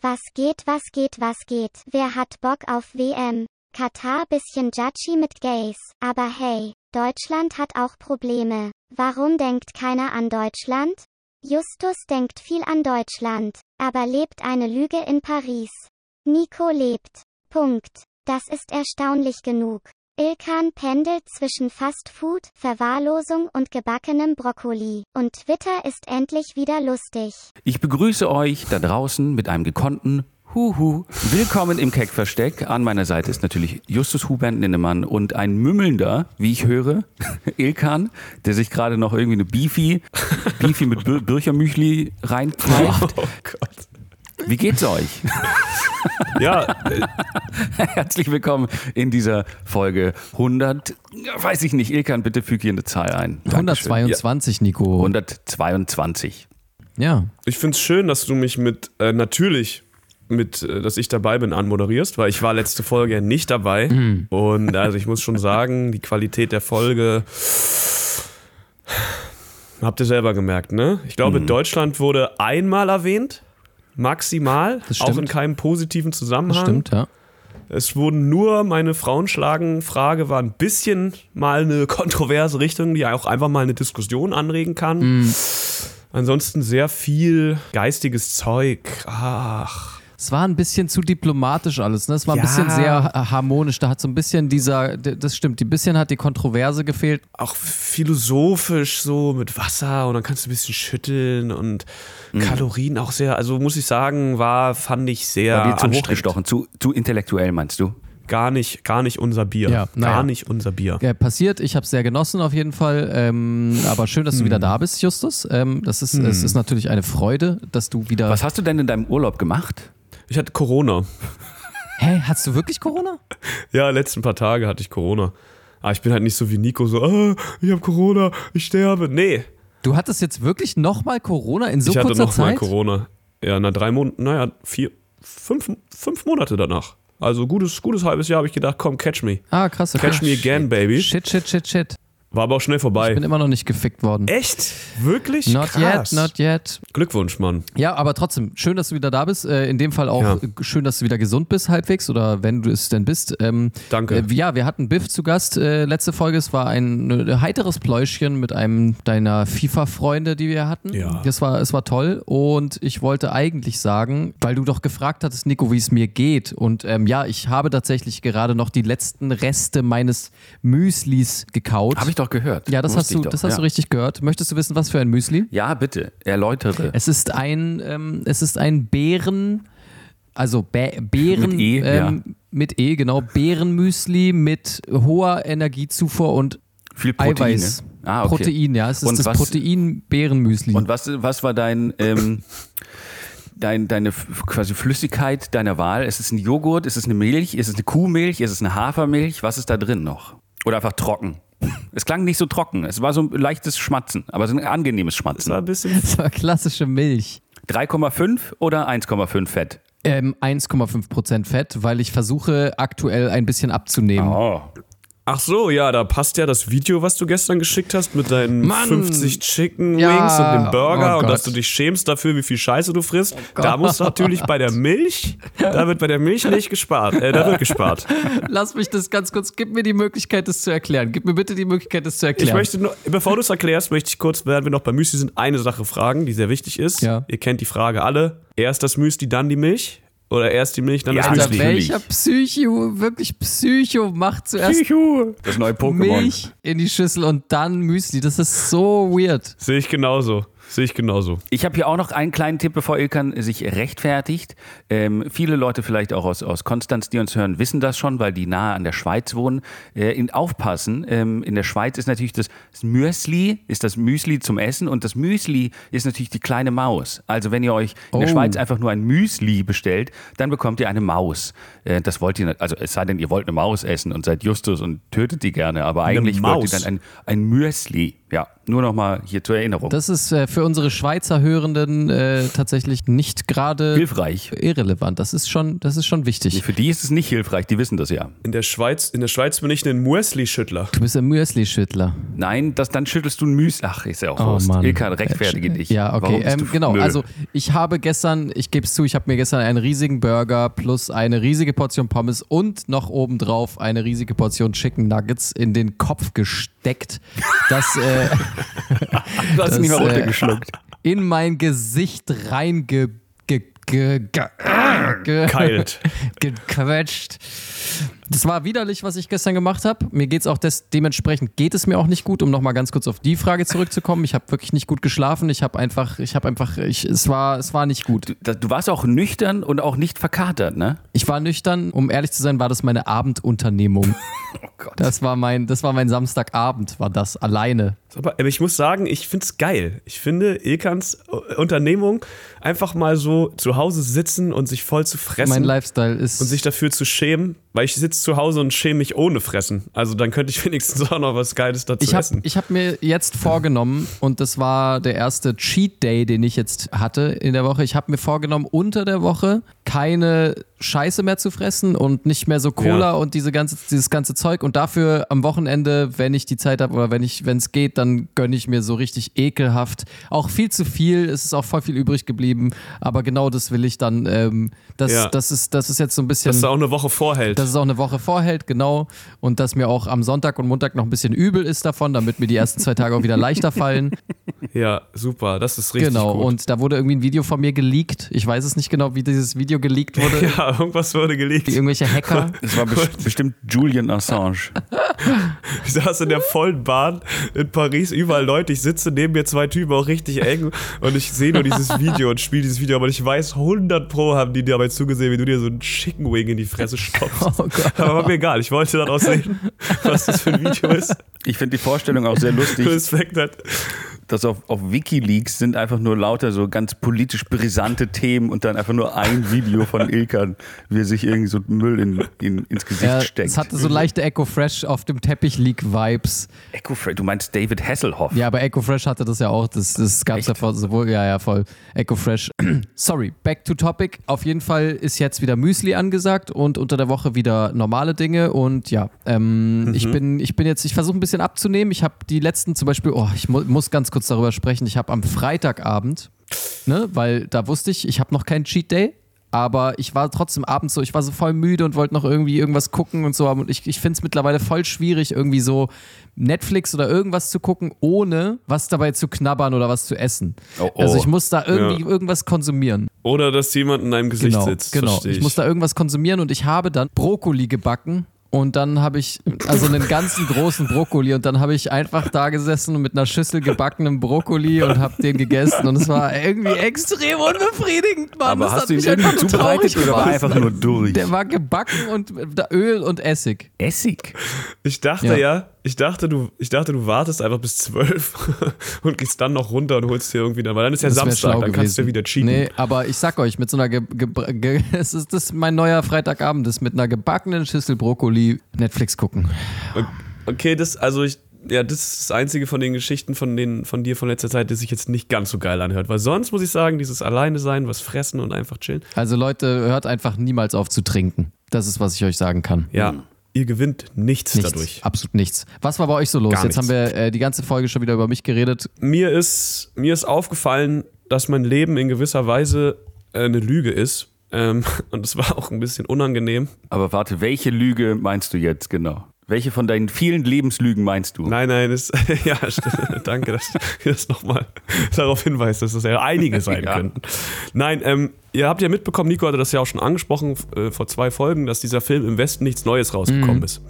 Was geht, was geht, was geht? Wer hat Bock auf WM? Katar bisschen judgy mit Gays. Aber hey, Deutschland hat auch Probleme. Warum denkt keiner an Deutschland? Justus denkt viel an Deutschland, aber lebt eine Lüge in Paris. Nico lebt. Punkt. Das ist erstaunlich genug. Ilkan pendelt zwischen Fastfood, Verwahrlosung und gebackenem Brokkoli. Und Twitter ist endlich wieder lustig. Ich begrüße euch da draußen mit einem gekonnten Huhu. Willkommen im Keckversteck. An meiner Seite ist natürlich Justus Hubert Ninnemann und ein mümmelnder, wie ich höre, Ilkan, der sich gerade noch irgendwie eine Beefy, Beefy mit Bir Birchermüchli reinpfeift. Oh Gott. Wie geht's euch? Ja, äh, Herzlich willkommen in dieser Folge 100, weiß ich nicht, Ilkan, bitte füge hier eine Zahl ein. Dankeschön. 122, Nico. 122. Ja. ich finde es schön, dass du mich mit, äh, natürlich, mit, äh, dass ich dabei bin, anmoderierst, weil ich war letzte Folge ja nicht dabei. Und also ich muss schon sagen, die Qualität der Folge habt ihr selber gemerkt, ne? Ich glaube, Deutschland wurde einmal erwähnt, maximal, Das auch in keinem positiven Das Zusammenhang. stimmt, ja. Es wurden nur, meine Frauenschlagen-Frage war ein bisschen mal eine kontroverse Richtung, die auch einfach mal eine Diskussion anregen kann. Mhm. Ansonsten sehr viel geistiges Zeug. Ach. Es war ein bisschen zu diplomatisch alles, ne? Es war ein Ja. bisschen sehr ha- harmonisch. Da hat so ein bisschen dieser, das stimmt, ein bisschen hat die Kontroverse gefehlt. Auch philosophisch so mit Wasser und dann kannst du ein bisschen schütteln und Mhm. Kalorien auch sehr, also muss ich sagen, war, fand ich sehr War dir zu anstrengend. hochgestochen, zu, zu intellektuell, meinst du? Gar nicht, gar nicht unser Bier. Ja, naja. Gar nicht unser Bier. Ja, passiert, ich habe es sehr genossen auf jeden Fall. Ähm, aber schön, dass du Hm. wieder da bist, Justus. Ähm, das ist, es ist natürlich eine Freude, dass du wieder. Was hast du denn in deinem Urlaub gemacht? Ich hatte Corona. Hä, hast du wirklich Corona? Ja, letzten paar Tage hatte ich Corona. Aber ich bin halt nicht so wie Nico, so, ah, ich habe Corona, ich sterbe. Nee, Du hattest jetzt wirklich nochmal Corona in so ich hatte kurzer noch mal Zeit? Corona. Ja, na drei Monate, naja, vier, fünf, fünf Monate danach. Also gutes, gutes halbes Jahr habe ich gedacht, komm, catch me. Ah, krass. Catch me again, baby. Shit, shit, shit, shit. War aber auch schnell vorbei. Ich bin immer noch nicht gefickt worden. Echt? Wirklich? Not Krass. yet, not yet. Glückwunsch, Mann. Ja, aber trotzdem, schön, dass du wieder da bist. Äh, in dem Fall auch Ja. schön, dass du wieder gesund bist, halbwegs, oder wenn du es denn bist. Ähm, Danke. Äh, ja, wir hatten Biff zu Gast äh, letzte Folge. Es war ein äh, heiteres Pläuschchen mit einem deiner FIFA-Freunde, die wir hatten. Ja. Das war, es war toll. Und ich wollte eigentlich sagen, weil du doch gefragt hattest, Nico, wie es mir geht. Und ähm, ja, ich habe tatsächlich gerade noch die letzten Reste meines Müslis gekaut. Habe ich doch gehört. ja, das Wusste hast, du, doch, das hast ja. du richtig gehört. Möchtest du wissen, was für ein Müsli? Ja, bitte, erläutere. Es ist ein, ähm, es ist ein Beeren, also Bä Beeren Mit E, ähm, mit E, genau, Beerenmüsli mit hoher Energiezufuhr und Viel Proteine. Eiweiß. Ah, okay. Protein, ja, es ist Und das was- Protein-Beerenmüsli. Und was, was war dein, ähm, dein, deine quasi Flüssigkeit deiner Wahl? Ist es ein Joghurt? Ist es eine Milch? Ist es eine Kuhmilch? Ist es eine Hafermilch? Was ist da drin noch? Oder einfach trocken? Es klang nicht so trocken. Es war so ein leichtes Schmatzen, aber so ein angenehmes Das war Schmatzen. ein bisschen. Das war klassische Milch. 3,5 oder 1,5 Fett? Ähm, 1,5% Fett, weil ich versuche aktuell ein bisschen abzunehmen. Oh. Ach so, ja, da passt ja das Video, was du gestern geschickt hast mit deinen Mann! 50 Chicken Wings Ja, und dem Burger oh und dass. Oh du dich schämst dafür, wie viel Scheiße du frisst. da muss natürlich bei der Milch, da wird bei der Milch nicht gespart. Äh, da wird gespart. Lass mich das ganz kurz, gib mir die Möglichkeit, das zu erklären. Gib mir bitte die Möglichkeit, das zu Ich erklären. möchte nur, bevor du es erklärst, möchte ich kurz, während wir noch bei Müsli sind, eine Sache fragen, die sehr wichtig ist. Ja. Ihr kennt die Frage alle. Erst das Müsli, dann die Milch? Oder erst die Milch, dann Ja, das Müsli? welcher Psycho, wirklich Psycho macht zuerst Das neue Pokémon. Milch in die Schüssel und dann Müsli. Das ist so weird. Sehe ich genauso. Sehe ich genauso. Ich habe hier auch noch einen kleinen Tipp, bevor Ilkan sich rechtfertigt. Ähm, viele Leute vielleicht auch aus, aus Konstanz, die uns hören, wissen das schon, weil die nahe an der Schweiz wohnen. Äh, in, aufpassen, ähm, in der Schweiz ist natürlich das, das Müsli, ist das Müsli zum Essen und das Müsli ist natürlich die kleine Maus. Also wenn ihr euch in der Oh. Schweiz einfach nur ein Müsli bestellt, dann bekommt ihr eine Maus. Äh, das wollt ihr, nicht- also es sei denn, ihr wollt eine Maus essen und seid Justus und tötet die gerne, aber eigentlich wollt ihr dann ein, ein Müsli. Ja, Nur noch mal hier zur Erinnerung. Das ist äh, für unsere Schweizer Hörenden äh, tatsächlich nicht gerade hilfreich. irrelevant. Das ist schon, das ist schon wichtig. Für die ist es nicht hilfreich, die wissen das ja. In der Schweiz, in der Schweiz bin ich ein Muesli-Schüttler. Du bist ein Müsli-Schüttler. Nein, das, dann schüttelst du ein Müs. Ach, ist ja auch Oh, Wurst. Mann. Ilkan, rechtfertige dich. Ja, okay. Warum bist Ähm, du- genau. Nö. Also ich habe gestern, ich gebe es zu, ich habe mir gestern einen riesigen Burger plus eine riesige Portion Pommes und noch obendrauf eine riesige Portion Chicken Nuggets in den Kopf gesteckt, das äh, du hast das, nicht mehr äh, runtergeschluckt. in mein Gesicht reinge ge, ge, ge, ge, gequetscht. Das war widerlich, was ich gestern gemacht habe. Mir geht es auch des, dementsprechend geht es mir auch nicht gut, um nochmal ganz kurz auf die Frage zurückzukommen. Ich habe wirklich nicht gut geschlafen. Ich habe einfach, ich habe einfach, ich, es war, es war nicht gut. Du, du warst auch nüchtern und auch nicht verkatert, ne? Ich war nüchtern, um ehrlich zu sein, war das meine Abendunternehmung. Oh Gott. Das war mein, das war mein Samstagabend, war das alleine. Aber, aber ich muss sagen, ich finde es geil. Ich finde Ilkans Unternehmung einfach mal so zu Hause sitzen und sich voll zu fressen Mein Lifestyle ist und sich dafür zu schämen, weil ich sitze zu Hause und schäme mich ohne Fressen. Also dann könnte ich wenigstens auch noch was Geiles dazu Ich habe essen. hab mir jetzt vorgenommen, und das war der erste Cheat Day, den ich jetzt hatte in der Woche. Ich habe mir vorgenommen, unter der Woche keine Scheiße mehr zu fressen und nicht mehr so Cola Ja. und diese ganze, dieses ganze Zeug. Und dafür am Wochenende, wenn ich die Zeit habe oder wenn ich, wenn es geht, dann gönne ich mir so richtig ekelhaft. Auch viel zu viel. Es ist auch voll viel übrig geblieben. Aber genau das will ich dann. Ähm, das, Ja. das, ist, das ist jetzt so ein bisschen. Dass es auch eine Woche vorhält. Dass es auch eine Woche vorhält, genau. Und dass mir auch am Sonntag und Montag noch ein bisschen übel ist davon, damit mir die ersten zwei Tage auch wieder leichter fallen. ja, super. Das ist richtig genau. gut. Und da wurde irgendwie ein Video von mir geleakt. Ich weiß es nicht genau, wie dieses Video geleakt wurde. ja, irgendwas wurde gelegt. Irgendwelche Hacker. Das war best- bestimmt Julian Assange. Ich saß in der vollen Bahn in Paris, überall Leute. Ich sitze neben mir zwei Typen auch richtig eng und ich sehe nur dieses Video und spiele dieses Video. Aber ich weiß, 100 Pro haben die dabei zugesehen, wie du dir so einen Chicken Wing in die Fresse stopfst. Oh Gott. Aber war mir egal. Ich wollte daraus sehen, was das für ein Video ist. Ich finde die Vorstellung auch sehr lustig, Respekt hat. dass auf, auf Wikileaks sind einfach nur lauter so ganz politisch brisante Themen und dann einfach nur ein Video von Ilkan, wie er sich irgendwie so Müll in, in, ins Gesicht Ja, steckt. es hatte so leichte Echo Fresh auf dem Teppich Leak Vibes. Echo Fre- du meinst David Hasselhoff. Ja, aber Echo Fresh hatte das ja auch. Das, das gab es ja vor, sowohl, ja, ja, voll. Echo Fresh. Sorry, back to topic. Auf jeden Fall ist jetzt wieder Müsli angesagt und unter der Woche wieder normale Dinge. Und ja, ähm, ich, bin, ich bin jetzt, ich versuche ein bisschen abzunehmen. Ich habe die letzten zum Beispiel, oh, ich mu muss ganz kurz darüber sprechen. Ich habe am Freitagabend, ne, weil da wusste ich, ich habe noch keinen Cheat Day. Aber ich war trotzdem abends so, ich war so voll müde und wollte noch irgendwie irgendwas gucken und so. Und ich, ich finde es mittlerweile voll schwierig, irgendwie so Netflix oder irgendwas zu gucken, ohne was dabei zu knabbern oder was zu essen. Oh, oh. Also ich muss da irgendwie Ja. irgendwas konsumieren. Oder dass jemand in deinem Gesicht Genau, sitzt. genau. versteh Ich muss da irgendwas konsumieren und ich habe dann Brokkoli gebacken. Und dann habe ich, also einen ganzen großen Brokkoli und dann habe ich einfach da gesessen und mit einer Schüssel gebackenem Brokkoli und habe den gegessen und es war irgendwie extrem unbefriedigend, Mann. aber das hast hat du ihn mich irgendwie einfach zubereitet traurig oder war einfach nur durch? Der war gebacken und Öl und Essig. Essig? Ich dachte Ja. ja, ich dachte, du, ich dachte, du wartest einfach bis zwölf und gehst dann noch runter und holst dir irgendwie dann, weil dann ist ja Das Samstag, dann kannst du ja gewesen. wieder cheaten. Nee, aber ich sag euch, mit so einer, ge ge ge es ist das mein neuer Freitagabend, ist mit einer gebackenen Schüssel Brokkoli Netflix gucken. Okay, das, also ich, ja, das ist das einzige von den Geschichten von, den, von dir von letzter Zeit, das sich jetzt nicht ganz so geil anhört. Weil sonst muss ich sagen, dieses Alleine sein, was fressen und einfach chillen. Also Leute, hört einfach niemals auf zu trinken. Das ist, was ich euch sagen kann. Ja, ihr gewinnt nichts, Nichts, dadurch. absolut nichts. Was war bei euch so los? Gar Jetzt nichts. haben wir äh, die ganze Folge schon wieder über mich geredet. Mir ist, mir ist aufgefallen, dass mein Leben in gewisser Weise äh, eine Lüge ist. Ähm, und es war auch ein bisschen unangenehm. Aber warte, welche Lüge meinst du jetzt genau? Welche von deinen vielen Lebenslügen meinst du? Nein, nein, das, ja, danke, dass du das nochmal darauf hinweist, dass das ja einige sein Ja. könnten. Nein, ähm, ihr habt ja mitbekommen, Nico hatte das ja auch schon angesprochen äh, vor zwei Folgen, dass dieser Film im Westen nichts Neues rausgekommen ist.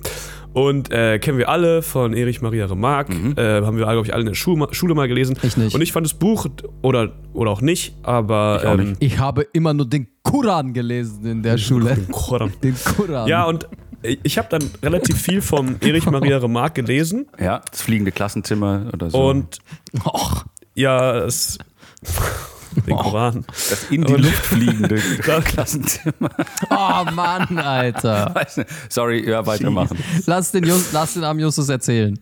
Und äh, kennen wir alle von Erich Maria Remarque, äh, haben wir, glaube ich, alle in der Schule, Schule mal gelesen. Ich nicht. Und ich fand das Buch, oder, oder auch nicht, aber. Ich auch ähm, nicht. Ich habe immer nur den Koran gelesen in der Schule. Koran. Den Koran. Ja, und ich habe dann relativ viel vom Erich Maria Remarque gelesen Ja, das fliegende Klassenzimmer oder so. und Och, ja, es. Den Koran. das in die und- Luft fliegende Klassenzimmer. oh Mann, Alter. Sorry, ja, weitermachen. Lass den, Jus, lass den armen Justus erzählen.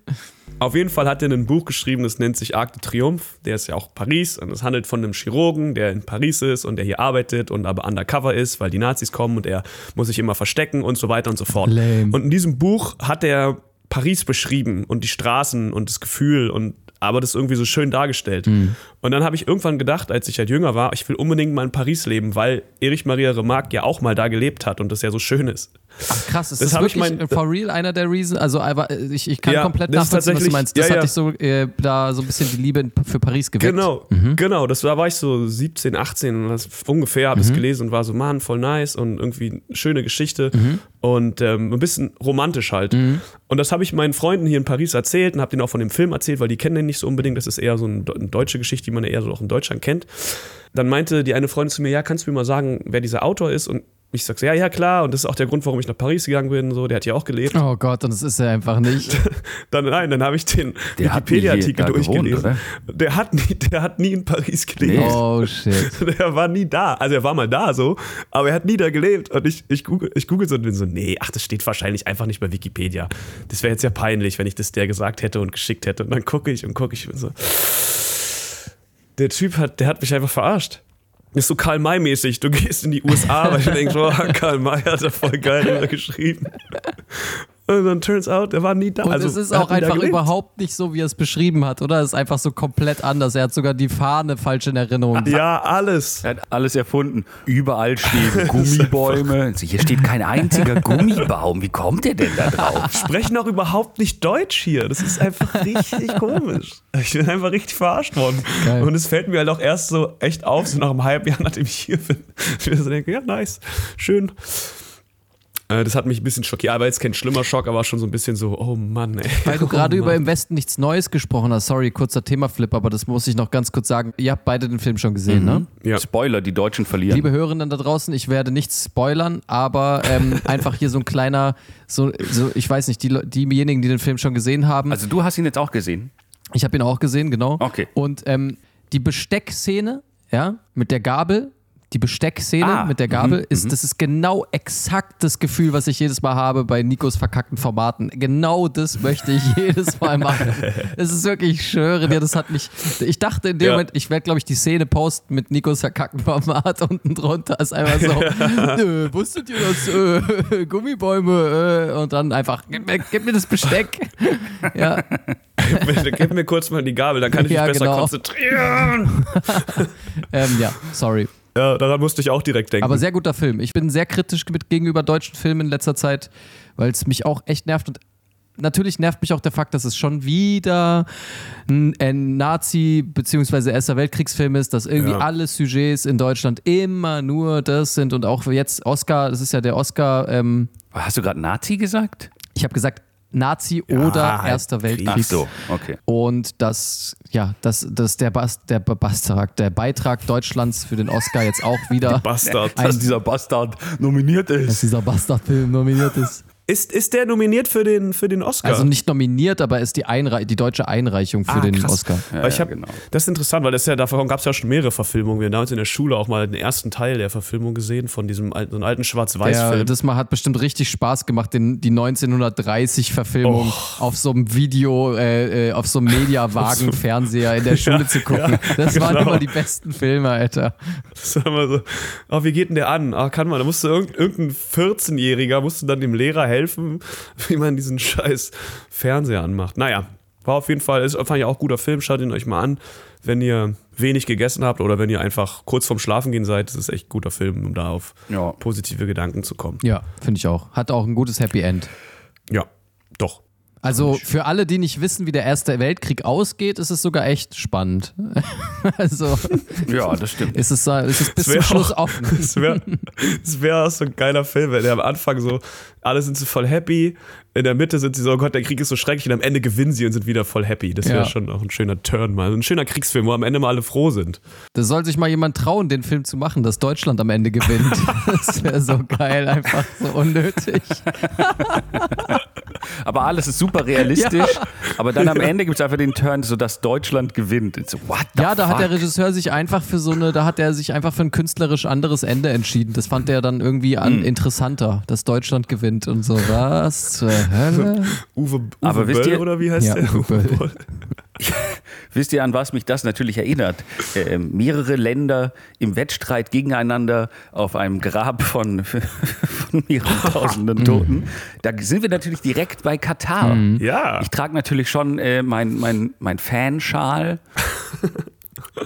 Auf jeden Fall hat er ein Buch geschrieben, das nennt sich Arc de Triomphe. Der ist ja auch Paris und es handelt von einem Chirurgen, der in Paris ist und der hier arbeitet und aber undercover ist, weil die Nazis kommen und er muss sich immer verstecken und so weiter und so fort. Lame. Und in diesem Buch hat er Paris beschrieben und die Straßen und das Gefühl und aber das irgendwie so schön dargestellt. Mhm. Und dann habe ich irgendwann gedacht, als ich halt jünger war, ich will unbedingt mal in Paris leben, weil Erich Maria Remarque ja auch mal da gelebt hat und das ja so schön ist. Ach krass, ist Das das, hab ich wirklich mein- for real einer der Reasons? Also äh, ich, ich kann Ja, komplett nachvollziehen, was du meinst. Das ja, hat ja. dich so äh, da so ein bisschen die Liebe für Paris geweckt. Genau, genau. Das war, war ich so 17, 18 und ungefähr habe ich es gelesen und war so, Mann, voll nice und irgendwie eine schöne Geschichte und ähm, ein bisschen romantisch halt. Und das habe ich meinen Freunden hier in Paris erzählt und habe denen auch von dem Film erzählt, weil die kennen den nicht so unbedingt. Das ist eher so ein, eine deutsche Geschichte, die man ja eher so auch in Deutschland kennt. Dann meinte die eine Freundin zu mir, ja, kannst du mir mal sagen, wer dieser Autor ist? Und ich sag so, ja, ja, klar. Und das ist auch der Grund, warum ich nach Paris gegangen bin. So, der hat hier auch gelebt. Oh Gott, und das ist er einfach nicht. Dann, nein, dann habe ich den Wikipedia-Artikel da gewohnt, durchgelesen. der, hat nie, der hat nie in Paris gelebt. Nee. Oh shit. Der war nie da. Also er war mal da so, aber er hat nie da gelebt. Und ich, ich, google, ich google so und bin so, nee, ach, das steht wahrscheinlich einfach nicht bei Wikipedia. Das wäre jetzt ja peinlich, wenn ich das der gesagt hätte und geschickt hätte. Und dann gucke ich und gucke ich und so. Der Typ hat, der hat mich einfach verarscht. Ist so Karl May-mäßig. Du gehst in die USA, weil ich denke, oh, Karl May hat da voll geil drüber geschrieben. Und dann turns out, er war nie da. Und also, es ist auch einfach überhaupt nicht so, wie er es beschrieben hat, oder? Es ist einfach so komplett anders. Er hat sogar die Fahne falsch in Erinnerung. Ja, alles. Er hat alles erfunden. Überall stehen Gummibäume. Hier steht kein einziger Gummibaum. Wie kommt der denn da drauf? sprechen auch überhaupt nicht Deutsch hier. Das ist einfach richtig komisch. Ich bin einfach richtig verarscht worden. Geil. Und es fällt mir halt auch erst so echt auf, so nach einem halben Jahr, nachdem ich hier bin. Ich mir so denke, ja, nice, schön. Äh, Das hat mich ein bisschen schockiert, aber jetzt kein schlimmer Schock, aber schon so ein bisschen so, oh Mann, ey. Weil du Oh gerade über Mann. Im Westen nichts Neues gesprochen hast. Sorry, kurzer Themaflip, aber das muss ich noch ganz kurz sagen. Ihr habt beide den Film schon gesehen, ne? Ja. Spoiler, die Deutschen verlieren. Liebe Hörenden da draußen, ich werde nichts spoilern, aber ähm, einfach hier so ein kleiner, so, so ich weiß nicht, die, diejenigen, die den Film schon gesehen haben. also du hast ihn jetzt auch gesehen. ich habe ihn auch gesehen, genau. Okay. Und ähm, die Besteckszene, ja, mit der Gabel, die Besteckszene Ah, mit der Gabel, ist, das ist genau exakt das Gefühl, was ich jedes Mal habe bei Nikos verkackten Formaten. Genau das möchte ich jedes Mal machen. Es ist wirklich, ich schwöre dir, das hat mich. Ich dachte in dem Ja. Moment, ich werde, glaube ich, die Szene posten mit Nikos verkackten Format unten drunter. Ist einfach so, äh, wusstet ihr das? Äh, Gummibäume äh, und dann einfach, gib mir, gib mir das Besteck. ja, Gib mir kurz mal die Gabel, dann kann ich mich Ja, besser genau. konzentrieren. ähm, ja, sorry. Ja, daran musste ich auch direkt denken. Aber sehr guter Film. Ich bin sehr kritisch mit, gegenüber deutschen Filmen in letzter Zeit, weil es mich auch echt nervt. Und natürlich nervt mich auch der Fakt, dass es schon wieder ein, ein Nazi- bzw. Erster Weltkriegsfilm ist, dass irgendwie Ja. alle Sujets in Deutschland immer nur das sind und auch jetzt Oscar, das ist ja der Oscar, ähm, Hast du gerade Nazi gesagt? ich habe gesagt Nazi oder halt Erster Krieg. Weltkrieg. Ach so, okay. Und das, ja, das, das der, Bas, der Beitrag, der Beitrag Deutschlands für den Oscar jetzt auch wieder, Bastard. Dass dieser Bastard nominiert dass dieser Bastardfilm nominiert ist. Ist, ist der nominiert für den, für den Oscar? Also nicht nominiert, aber ist die, Einrei die deutsche Einreichung für Ah, den krass. Oscar. Ja, ich ja, hab, genau. Das ist interessant, weil das ist ja, davon gab es ja schon mehrere Verfilmungen. Wir haben damals in der Schule auch mal den ersten Teil der Verfilmung gesehen, von diesem alten, so alten Schwarz-Weiß-Film. das mal hat bestimmt richtig Spaß gemacht, den, die 1930-Verfilmung auf so einem Video, äh, äh, auf so einem Mediawagen-Fernseher in der Schule zu gucken. das waren genau. immer die besten Filme, Alter. Das war immer so, oh, wie geht denn der an? Ah, kann man, da musste irgend, irgendein 14-Jähriger musste dann dem Lehrer helfen, wie man diesen scheiß Fernseher anmacht. Naja, war auf jeden Fall, ist fand ich auch ein guter Film, schaut ihn euch mal an, wenn ihr wenig gegessen habt oder wenn ihr einfach kurz vorm Schlafen gehen seid, das ist echt ein guter Film, um da auf Ja. positive Gedanken zu kommen. Ja, finde ich auch. Hat auch ein gutes Happy End. Ja, doch. Also für alle, die nicht wissen, wie der Erste Weltkrieg ausgeht, ist es sogar echt spannend. also Ja, das stimmt. ist es, ist es bis wär zum Schluss auch- offen. Es wäre wär auch so ein geiler Film, wenn der am Anfang so, alle sind so voll happy, in der Mitte sind sie so, oh Gott, der Krieg ist so schrecklich und am Ende gewinnen sie und sind wieder voll happy. Das wäre Ja. schon auch ein schöner Turn mal. Ein schöner Kriegsfilm, wo am Ende mal alle froh sind. Da soll sich mal jemand trauen, den Film zu machen, dass Deutschland am Ende gewinnt. Das wäre so geil, einfach so unnötig. Aber alles ist super realistisch. Aber dann am Ende gibt es einfach den Turn, so dass Deutschland gewinnt. So, what the Ja, da hat der fuck? Regisseur sich einfach für so eine, da hat er sich einfach für ein künstlerisch anderes Ende entschieden. Das fand er dann irgendwie an, interessanter, dass Deutschland gewinnt und so. Was zur Hölle? Uwe, Uwe Aber wisst Böll, ihr- oder wie heißt Ja, der? Uwe Böll. Wisst ihr, an was mich das natürlich erinnert? Ähm, mehrere Länder im Wettstreit gegeneinander auf einem Grab von, von mehreren tausenden Toten. Da sind wir natürlich direkt bei Katar. Ja. Ich trage natürlich schon äh, mein, mein, mein Fanschal.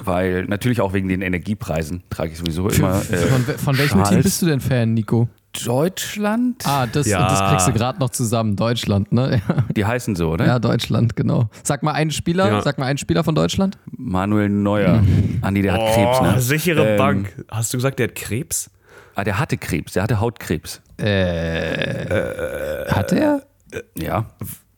Weil natürlich auch wegen den Energiepreisen trage ich sowieso immer. Äh, Von, von welchem Team Schals. bist du denn Fan, Nico? Deutschland? Ah, das, Ja. das kriegst du gerade noch zusammen. Deutschland, ne? Die heißen so, oder? Ja, Deutschland, genau. Sag mal einen Spieler, Ja. sag mal einen Spieler von Deutschland. Manuel Neuer. Andi, der hat Krebs, Oh, ne? sichere Ähm, Bank. Hast du gesagt, der hat Krebs? Ah, der hatte Krebs, der hatte Hautkrebs. Hat er? Ja.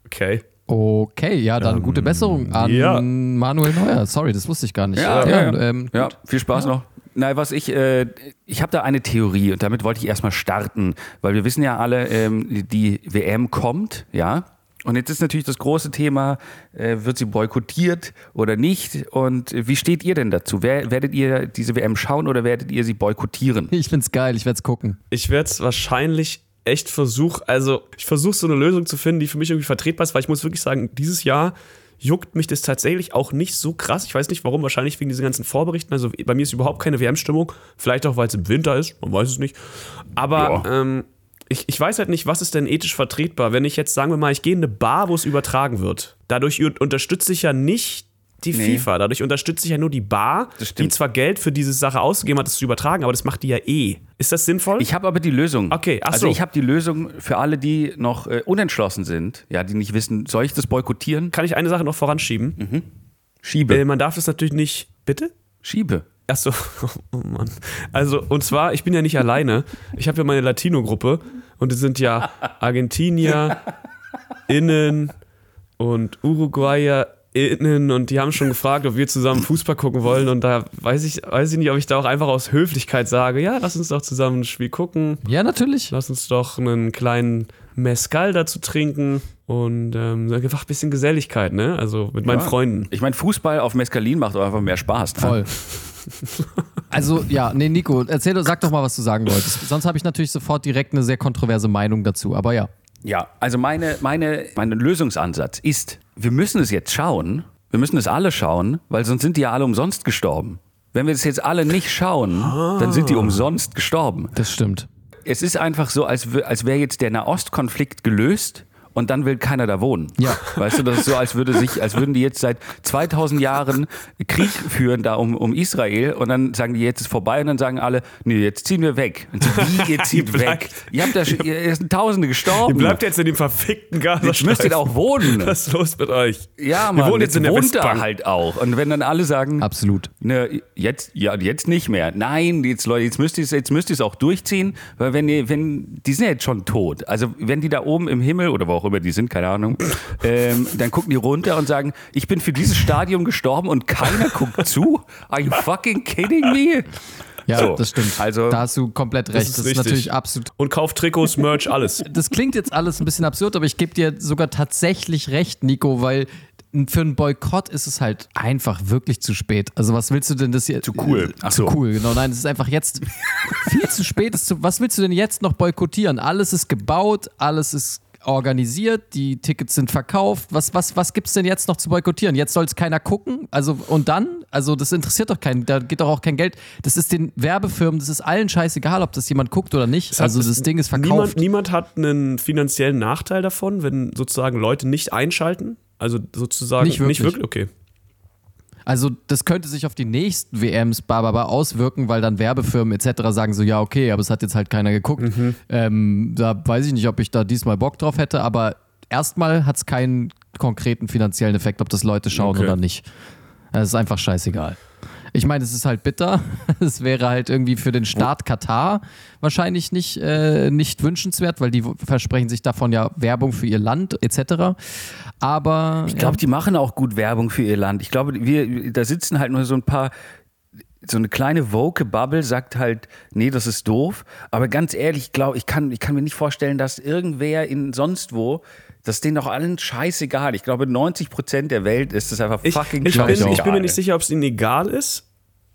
Okay. Okay, ja, dann gute Besserung an ja. Manuel Neuer. Sorry, das wusste ich gar nicht. Ja, ja, ja. Ähm, Ja, viel Spaß noch. Nein, was ich, äh, ich habe da eine Theorie und damit wollte ich erstmal starten, weil wir wissen ja alle, ähm, die WM kommt, ja. Und jetzt ist natürlich das große Thema, äh, wird sie boykottiert oder nicht? Und wie steht ihr denn dazu? Wer, werdet ihr diese WM schauen oder werdet ihr sie boykottieren? Ich find's geil, ich werde es gucken. Ich werde es wahrscheinlich echt versuchen, also ich versuche so eine Lösung zu finden, die für mich irgendwie vertretbar ist, weil ich muss wirklich sagen, dieses Jahr juckt mich das tatsächlich auch nicht so krass. Ich weiß nicht warum, wahrscheinlich wegen diesen ganzen Vorberichten. Also bei mir ist überhaupt keine WM-Stimmung. Vielleicht auch, weil es im Winter ist, man weiß es nicht. Aber ähm, ich, ich weiß halt nicht, was ist denn ethisch vertretbar, wenn ich jetzt, sagen wir mal, ich gehe in eine Bar, wo es übertragen wird. Dadurch unterstütze ich ja nicht die Nee. FIFA. Dadurch unterstütze ich ja nur die Bar, Das die zwar Geld für diese Sache ausgegeben hat, das zu übertragen, aber das macht die ja eh. Ist das sinnvoll? Ich habe aber die Lösung. Okay, ach Also so. ich habe die Lösung für alle, die noch äh, unentschlossen sind, ja, die nicht wissen, soll ich das boykottieren? kann ich eine Sache noch voranschieben. Schiebe. Äh, man darf es natürlich nicht. Bitte? Schiebe. Achso, oh Mann. Also, und zwar, ich bin ja nicht alleine. Ich habe ja meine Latino-Gruppe und es sind ja Argentinier, Innen und Uruguayer innen und die haben schon gefragt, ob wir zusammen Fußball gucken wollen und da weiß ich, weiß ich nicht, ob ich da auch einfach aus Höflichkeit sage, ja, lass uns doch zusammen ein Spiel gucken, Ja, natürlich. lass uns doch einen kleinen Mezcal dazu trinken und ähm, einfach ein bisschen Geselligkeit, ne? Also mit meinen Ja. Freunden. Ich meine, Fußball auf Mescalin macht auch einfach mehr Spaß. Ne? Voll. Also, ja, nee, Nico, erzähl, doch- sag doch mal, was du sagen wolltest. Sonst habe ich natürlich sofort direkt eine sehr kontroverse Meinung dazu, aber ja. Ja, also meine, meine, mein Lösungsansatz ist, wir müssen es jetzt schauen, wir müssen es alle schauen, weil sonst sind die ja alle umsonst gestorben. Wenn wir es jetzt alle nicht schauen, dann sind die umsonst gestorben. Das stimmt. Es ist einfach so, als, als wäre jetzt der Nahostkonflikt gelöst und dann will keiner da wohnen. Ja. Weißt du, das ist so, als würde sich, als würden die jetzt seit 2000 Jahren Krieg führen da um, um Israel und dann sagen die, jetzt ist vorbei und dann sagen alle, nee, jetzt ziehen wir weg. Und wie, ihr zieht Ihr weg? Ihr habt da, schon- ihr sind Tausende gestorben. Ihr bleibt jetzt in dem verfickten Gaza. Jetzt müsst ihr auch wohnen. Was ist los mit euch? Ja, Wir Mann, wohnen jetzt in der Westbank. halt auch. Und wenn dann alle sagen, Absolut. ne, jetzt, ja, jetzt nicht mehr. Nein, jetzt Leute, jetzt müsst ihr es, jetzt müsst ihr es auch durchziehen, weil wenn ihr, wenn, die sind ja jetzt schon tot. Also wenn die da oben im Himmel oder wo auch immer die sind, keine Ahnung, ähm, dann gucken die runter und sagen, ich bin für dieses Stadion gestorben und keiner guckt zu. Are you fucking kidding me? Ja, So, das stimmt. also- da hast du komplett recht. ist Das ist, natürlich absolut. Und kauft Trikots, Merch, alles. Das klingt jetzt alles ein bisschen absurd, aber ich gebe dir sogar tatsächlich recht, Nico, weil für einen Boykott ist es halt einfach wirklich zu spät. Also was willst du denn das jetzt? Zu cool. Ach zu so. cool, genau. Nein, es ist einfach jetzt viel zu spät. Zu, was willst du denn jetzt noch boykottieren? Alles ist gebaut, alles ist organisiert, die Tickets sind verkauft. Was, was, was gibt es denn jetzt noch zu boykottieren? Jetzt soll es keiner gucken. Also und dann? Also das interessiert doch keinen, da geht doch auch kein Geld. Das ist den Werbefirmen, das ist allen scheißegal, ob das jemand guckt oder nicht. Also hat- das Ding ist Niemand, verkauft. niemand hat einen finanziellen Nachteil davon, wenn sozusagen Leute nicht einschalten. Also sozusagen Nicht wirklich. Okay. Also das könnte sich auf die nächsten WMs bababa auswirken, weil dann Werbefirmen etc. sagen so, ja okay, aber es hat jetzt halt keiner geguckt. Ähm, da weiß ich nicht, ob ich da diesmal Bock drauf hätte, aber erstmal hat es keinen konkreten finanziellen Effekt, ob das Leute schauen Okay. oder nicht. Es ist einfach scheißegal. Ich meine, es ist halt bitter. Es wäre halt irgendwie für den Staat Katar wahrscheinlich nicht, äh, nicht wünschenswert, weil die versprechen sich davon ja Werbung für ihr Land etc. Aber Ich glaube, die machen auch gut Werbung für ihr Land. Ich glaube, wir, da sitzen halt nur so ein paar, so eine kleine woke Bubble sagt halt, nee, das ist doof. Aber ganz ehrlich, ich glaube, ich kann, ich kann mir nicht vorstellen, dass irgendwer in sonst wo Das ist denen doch allen scheißegal. Ich glaube, 90 Prozent der Welt ist es einfach Ich, fucking ich, bin, scheißegal. ich bin mir nicht sicher, ob es ihnen egal ist,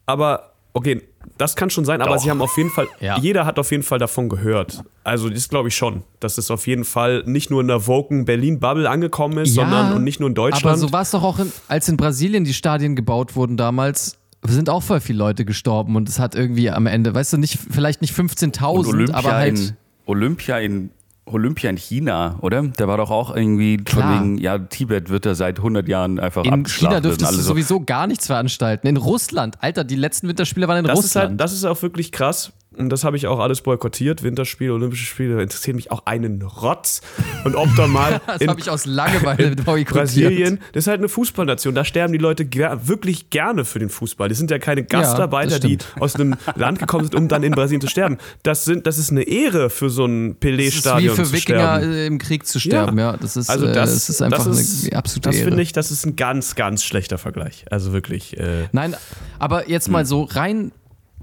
aber okay, das kann schon sein, aber Doch. sie haben auf jeden Fall, Ja. jeder hat auf jeden Fall davon gehört. Also das glaube ich schon, dass es auf jeden Fall nicht nur in der Woken Berlin-Bubble angekommen ist, sondern und nicht nur in Deutschland. Aber so war es doch auch, in, als in Brasilien die Stadien gebaut wurden damals. Sind auch voll viele Leute gestorben und es hat irgendwie am Ende, weißt du, nicht, vielleicht nicht Und 15.000, Olympia, aber halt. in, Olympia in Olympia in China, oder? Da war doch auch irgendwie Klar. von wegen, ja, Tibet wird da seit 100 Jahren einfach In abgeschlachtet. China dürftest du so, sowieso gar nichts veranstalten. In Russland, Alter, die letzten Winterspiele waren in das ist, Russland. halt, das ist auch wirklich krass. Und das habe ich auch alles boykottiert. Winterspiele, Olympische Spiele, interessiert mich auch einen Rotz. Und ob da mal das habe ich aus Langeweile boykottiert. Brasilien, das ist halt eine Fußballnation. Da sterben die Leute ger wirklich gerne für den Fußball. Das sind ja keine Gastarbeiter, das die aus einem Land gekommen sind, um dann in Brasilien zu sterben. Das, sind, das ist eine Ehre für so ein Das ist wie Pelé-Stadion für Wikinger sterben. im Krieg zu sterben, ja. Das ist, also äh, das, das ist einfach das ist, eine absolute Das Ehre. finde ich, das ist ein ganz, ganz schlechter Vergleich. Also wirklich. Äh, Nein, aber jetzt Hm. mal so rein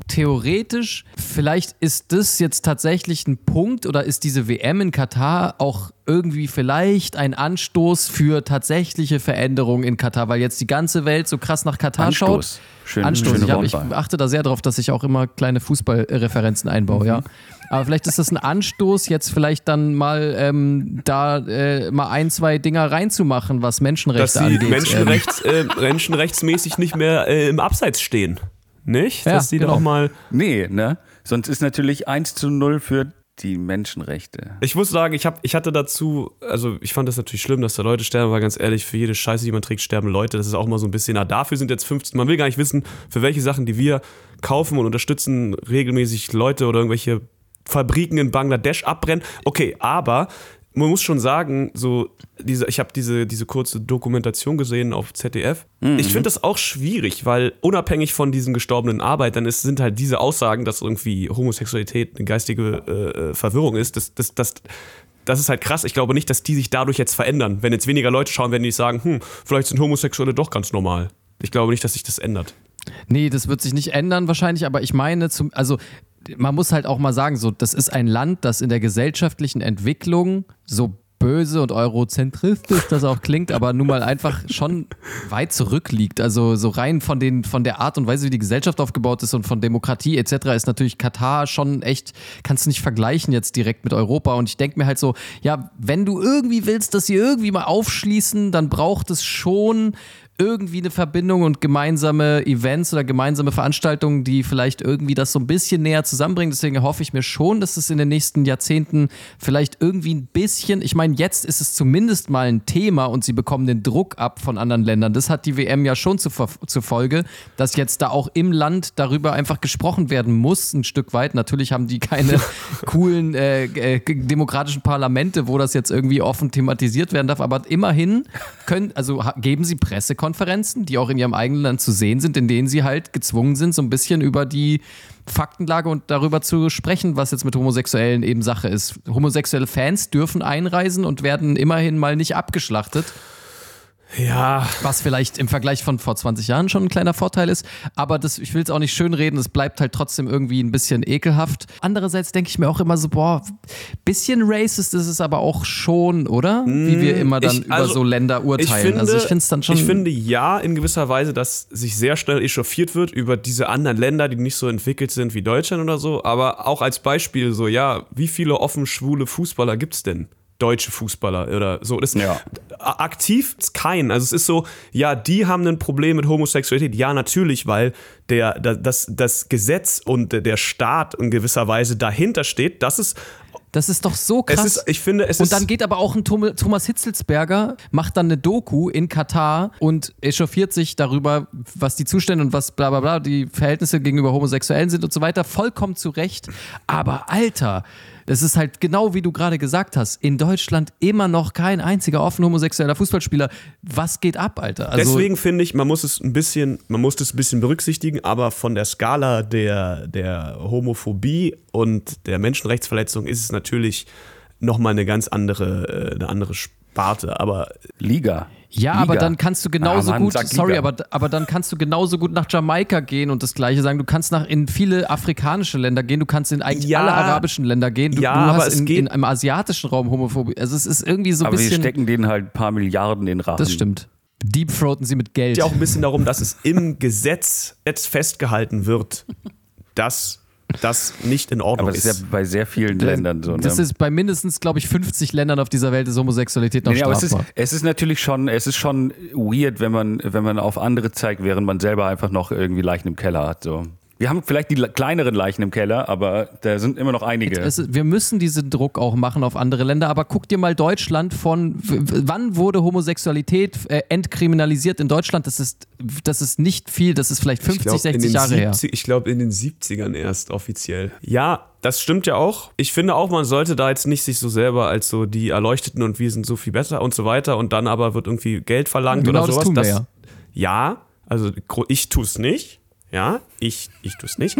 theoretisch, vielleicht ist das jetzt tatsächlich ein Punkt oder ist diese WM in Katar auch irgendwie vielleicht ein Anstoß für tatsächliche Veränderungen in Katar, weil jetzt die ganze Welt so krass nach Katar Anstoß. schaut. Schön, Anstoß. Ich, hab, ich achte da sehr darauf, dass ich auch immer kleine Fußballreferenzen einbaue, Mhm. ja. Aber vielleicht ist das ein Anstoß, jetzt vielleicht dann mal ähm, da äh, mal ein, zwei Dinger reinzumachen, was dass Menschenrechte sie angeht. Ähm, Menschenrechts, äh, menschenrechtsmäßig nicht mehr äh, im Abseits stehen. Nicht? Ja, dass die da genau. auch mal. Nee, ne? Sonst ist natürlich 1 zu 0 für die Menschenrechte. Ich muss sagen, ich, hab, ich hatte dazu, also ich fand das natürlich schlimm, dass da Leute sterben, aber ganz ehrlich, für jede Scheiße, die man trägt, sterben Leute. Das ist auch mal so ein bisschen, na, dafür sind jetzt 15, man will gar nicht wissen, für welche Sachen, die wir kaufen und unterstützen, regelmäßig Leute oder irgendwelche Fabriken in Bangladesch abbrennen. Okay, aber man muss schon sagen, so diese, ich habe diese, diese kurze Dokumentation gesehen auf ZDF. Ich finde das auch schwierig, weil unabhängig von diesen gestorbenen Arbeitern ist, sind halt diese Aussagen, dass irgendwie Homosexualität eine geistige äh, Verwirrung ist, das, das, das, das ist halt krass. Ich glaube nicht, dass die sich dadurch jetzt verändern. Wenn jetzt weniger Leute schauen, werden die sagen, hm, vielleicht sind Homosexuelle doch ganz normal. Ich glaube nicht, dass sich das ändert. Nee, das wird sich nicht ändern wahrscheinlich, aber ich meine, zum, also man muss halt auch mal sagen, so, das ist ein Land, das in der gesellschaftlichen Entwicklung so böse und eurozentristisch das auch klingt, aber nun mal einfach schon weit zurückliegt. Also so rein von, den, von der Art und Weise, wie die Gesellschaft aufgebaut ist und von Demokratie etc. ist natürlich Katar schon echt, kannst du nicht vergleichen jetzt direkt mit Europa. Und ich denke mir halt so, ja, wenn du irgendwie willst, dass sie irgendwie mal aufschließen, dann braucht es schon irgendwie eine Verbindung und gemeinsame Events oder gemeinsame Veranstaltungen, die vielleicht irgendwie das so ein bisschen näher zusammenbringen. Deswegen hoffe ich mir schon, dass es in den nächsten Jahrzehnten vielleicht irgendwie ein bisschen, ich meine, jetzt ist es zumindest mal ein Thema und sie bekommen den Druck ab von anderen Ländern. Das hat die WM ja schon zur, zur Folge, dass jetzt da auch im Land darüber einfach gesprochen werden muss, ein Stück weit. Natürlich haben die keine coolen äh, äh, demokratischen Parlamente, wo das jetzt irgendwie offen thematisiert werden darf, aber immerhin können, also geben sie Pressekonferenzen, die auch in ihrem eigenen Land zu sehen sind, in denen sie halt gezwungen sind, so ein bisschen über die Faktenlage und darüber zu sprechen, was jetzt mit Homosexuellen eben Sache ist. Homosexuelle Fans dürfen einreisen und werden immerhin mal nicht abgeschlachtet. Ja, Was vielleicht im Vergleich von vor 20 Jahren schon ein kleiner Vorteil ist. Aber das, ich will es auch nicht schönreden, es bleibt halt trotzdem irgendwie ein bisschen ekelhaft. Andererseits denke ich mir auch immer so, boah, bisschen racist ist es aber auch schon, oder? Wie wir immer dann ich- über also, so Länder urteilen. also ich finde es dann schon. Ich finde ja in gewisser Weise, dass sich sehr schnell echauffiert wird über diese anderen Länder, die nicht so entwickelt sind wie Deutschland oder so. Aber auch als Beispiel so, ja, wie viele offen schwule Fußballer gibt es denn? Deutsche Fußballer oder so. Das, Ja. Aktiv ist kein. Also es ist so, ja, die haben ein Problem mit Homosexualität. Ja, natürlich, weil der, da- das, das Gesetz und der Staat in gewisser Weise dahinter steht. Das ist, das ist doch so krass. es ist, ich finde, es Und ist. dann geht aber auch ein Thomas Hitzelsberger, macht dann eine Doku in Katar und echauffiert sich darüber, was die Zustände und was bla bla bla, die Verhältnisse gegenüber Homosexuellen sind und so weiter. Vollkommen zu Recht. Aber Alter, das ist halt genau wie du gerade gesagt hast. In Deutschland immer noch kein einziger offen homosexueller Fußballspieler. Was geht ab, Alter? Also, Deswegen finde ich, man muss es ein bisschen, man muss das ein bisschen berücksichtigen, aber von der Skala der, der Homophobie und der Menschenrechtsverletzung ist es natürlich nochmal eine ganz andere, äh, eine andere Sp- warte, aber Liga. Ja, Liga. aber dann kannst du genauso Ah, Mann, gut, sorry, Liga. aber, aber dann kannst du genauso gut nach Jamaika gehen und das gleiche sagen. Du kannst nach in viele afrikanische Länder gehen, du kannst in eigentlich Ja. alle arabischen Länder gehen. Du, Ja, du aber hast es in, geht- in einem asiatischen Raum Homophobie. Also es ist irgendwie so ein Aber wir bisschen. stecken denen halt ein paar Milliarden in den Rachen. das stimmt. Deepthroaten sie mit Geld. ja auch ein bisschen darum, dass es im Gesetz jetzt festgehalten wird, dass das nicht in Ordnung Aber das ist ist. ja bei sehr vielen Ländern so. Ne? Das ist bei mindestens, glaube ich, 50 Ländern auf dieser Welt ist Homosexualität noch Nee, aber es ist, strafbar. es ist natürlich schon, es ist schon weird, wenn man, wenn man auf andere zeigt, während man selber einfach noch irgendwie Leichen im Keller hat. So. Wir haben vielleicht die le- kleineren Leichen im Keller, aber da sind immer noch einige. Es wir müssen diesen Druck auch machen auf andere Länder, aber guck dir mal Deutschland von, wann wurde Homosexualität äh, entkriminalisiert in Deutschland? Das ist, das ist nicht viel, das ist vielleicht 50, ich glaub, 60 in den Jahre her. 70 Ich glaube, in den 70ern erst offiziell. Ja, das stimmt ja auch. Ich finde auch, man sollte da jetzt nicht sich so selber als so die Erleuchteten und wir sind so viel besser und so weiter und dann aber wird irgendwie Geld verlangt Genau oder das sowas. tun wir ja. ja, also ich tue es nicht. Ja, ich, ich tue es nicht.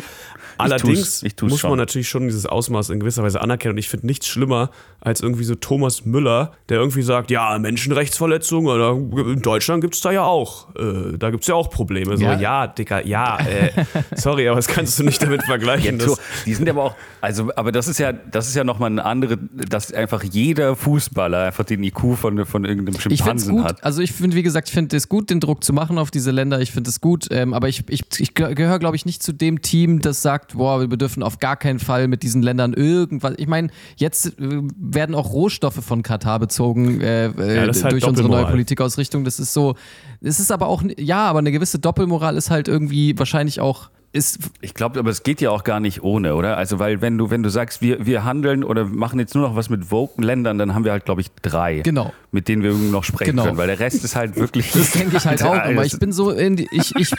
Allerdings ich tu's muss man schon. natürlich schon dieses Ausmaß in gewisser Weise anerkennen. Und ich finde nichts schlimmer als irgendwie so Thomas Müller, der irgendwie sagt, ja, Menschenrechtsverletzungen, oder in Deutschland gibt es da ja auch. Äh, da gibt es ja auch Probleme. So, Ja. ja, Dicker, ja, äh, sorry, aber das kannst du nicht damit vergleichen. Dass, die sind aber auch, also, aber das ist ja, das ist ja nochmal eine andere, dass einfach jeder Fußballer einfach den IQ von, von irgendeinem Ich finde es Schimpansen gut, hat. also ich finde, wie gesagt, ich finde es gut, den Druck zu machen auf diese Länder. Ich finde es gut, ähm, aber ich, ich, ich gehöre, glaube ich, nicht zu dem Team, das sagt, boah, wir dürfen auf gar keinen Fall mit diesen Ländern irgendwas. Ich meine, jetzt äh, werden auch Rohstoffe von Katar bezogen äh, äh, das ist halt durch unsere neue. Politikausrichtung. Das ist so, es ist aber auch, ja, aber eine gewisse Doppelmoral ist halt irgendwie wahrscheinlich auch, ist, Ich glaube, aber es geht ja auch gar nicht ohne, oder? Also, weil wenn du, wenn du sagst, wir, wir handeln oder machen jetzt nur noch was mit woken Ländern, dann haben wir halt, glaube ich, drei, Genau. mit denen wir irgendwie noch sprechen Genau. können, weil der Rest ist halt wirklich. Das denke ich halt auch immer. das- Ich bin so in die, ich, ich,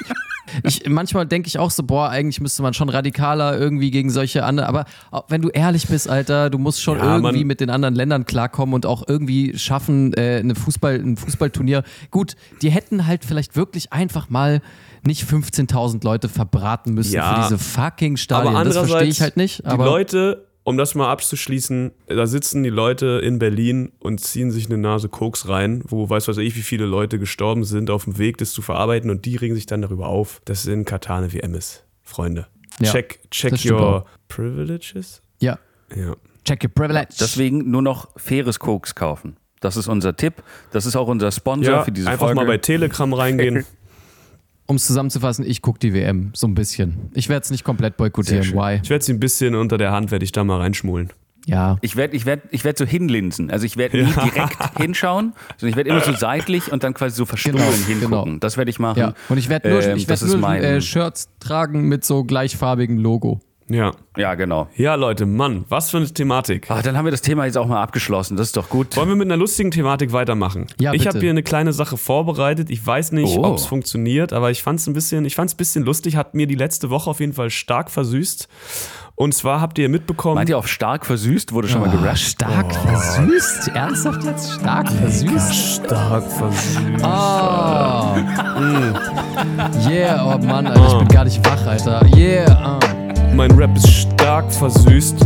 ich, manchmal denke ich auch so, boah, eigentlich müsste man schon radikaler irgendwie gegen solche andere, aber auch wenn du ehrlich bist, Alter, du musst schon Ja, irgendwie mit den anderen Ländern klarkommen und auch irgendwie schaffen, äh, eine Fußball, ein Fußballturnier. Gut, die hätten halt vielleicht wirklich einfach mal nicht 15.000 Leute verbraten müssen Ja. für diese fucking Stadien. aber Das andererseits, verstehe ich halt nicht. die Aber Leute, um das mal abzuschließen, da sitzen die Leute in Berlin und ziehen sich eine Nase Koks rein, wo weiß was ich, wie viele Leute gestorben sind auf dem Weg, das zu verarbeiten und die regen sich dann darüber auf, dass es in Katar eine WM ist. Freunde. Ja, check check das your privileges. ja, Ja. check your privilege. Deswegen nur noch faires Koks kaufen. Das ist unser Tipp. Das ist auch unser Sponsor Ja, für diese einfach Folge. mal bei Telegram reingehen. um es zusammenzufassen, ich gucke die WM so ein bisschen. Ich werde es nicht komplett boykottieren. Why? Ich werde sie ein bisschen unter der Hand, werde ich da mal reinschmulen. Ja. Ich werde ich werd, ich werd so hinlinsen. Also ich werde nie direkt hinschauen, sondern ich werde immer so seitlich und dann quasi so verstohlen Genau, hingucken. genau. Das werde ich machen. Ja, und ich werde nur, Ähm, ich werd nur mein- äh, Shirts tragen mit so gleichfarbigem Logo. Ja. Ja, genau. Ja, Leute, Mann, was für eine Thematik. Ah, dann haben wir das Thema jetzt auch mal abgeschlossen. Das ist doch gut. Wollen wir mit einer lustigen Thematik weitermachen? Ja, ich habe hier eine kleine Sache vorbereitet. Ich weiß nicht, Oh. ob es funktioniert, aber ich fand es ein bisschen, ich fand's ein bisschen lustig, hat mir die letzte Woche auf jeden Fall stark versüßt. Und zwar habt ihr mitbekommen, Meint ihr auf stark versüßt? Wurde schon mal Ah, gerappt? stark versüßt? Ernsthaft jetzt? Stark versüßt? stark versüßt. Ah. Yeah, oh Mann, Alter, ich bin gar nicht wach, Alter. Yeah. ah. Mein Rap ist stark versüßt.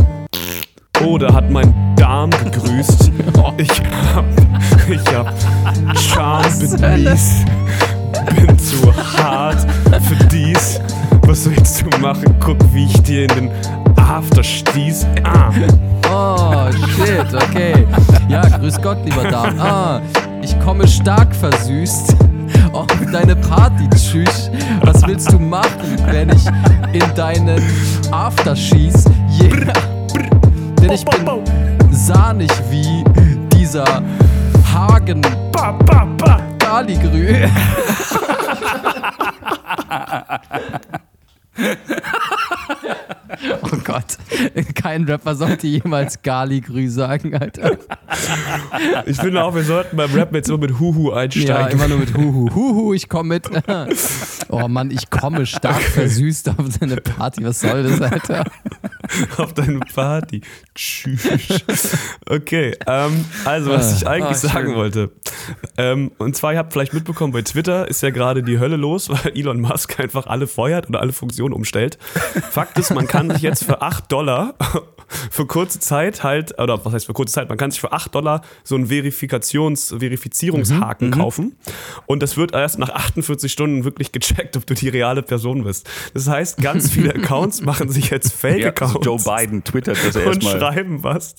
Oder hat mein Darm gegrüßt. Ich hab, ich hab Charme beneath. Bin zu hart für dies. Was willst du machen? Guck, wie ich dir in den After stieß. Ah. Oh, shit, okay. Ja, grüß Gott, lieber Darm. Ah, ich komme stark versüßt auf deine Party, tschüss. Was willst du machen, wenn ich in deinen After schieß? Yeah. Denn ich bin sahnig wie dieser Hagen. Galigrü. Oh Gott, kein Rapper sollte jemals Galigrü sagen, Alter. Ich finde auch, wir sollten beim Rap jetzt immer mit Huhu Ja, einsteigen. immer nur mit Huhu. Huhu, ich komme mit. Oh Mann, ich komme stark versüßt auf deine Party. Was soll das, Alter? auf deine Party. Tschüss. Okay, ähm, also was ich eigentlich Ah, sagen wollte. Ähm, und zwar, ihr habt vielleicht mitbekommen, bei Twitter ist ja gerade die Hölle los, weil Elon Musk einfach alle feuert oder alle Funktionen umstellt. Fakt ist, man kann sich jetzt für 8 Dollar für kurze Zeit halt, oder was heißt für kurze Zeit, man kann sich für 8 Dollar so einen Verifikations-, Verifizierungshaken Mhm, kaufen und das wird erst nach 48 Stunden wirklich gecheckt, ob du die reale Person bist. Das heißt, ganz viele Accounts machen sich jetzt Ja, Fake-Accounts. also Joe Biden twittert das und erstmal. schreiben was.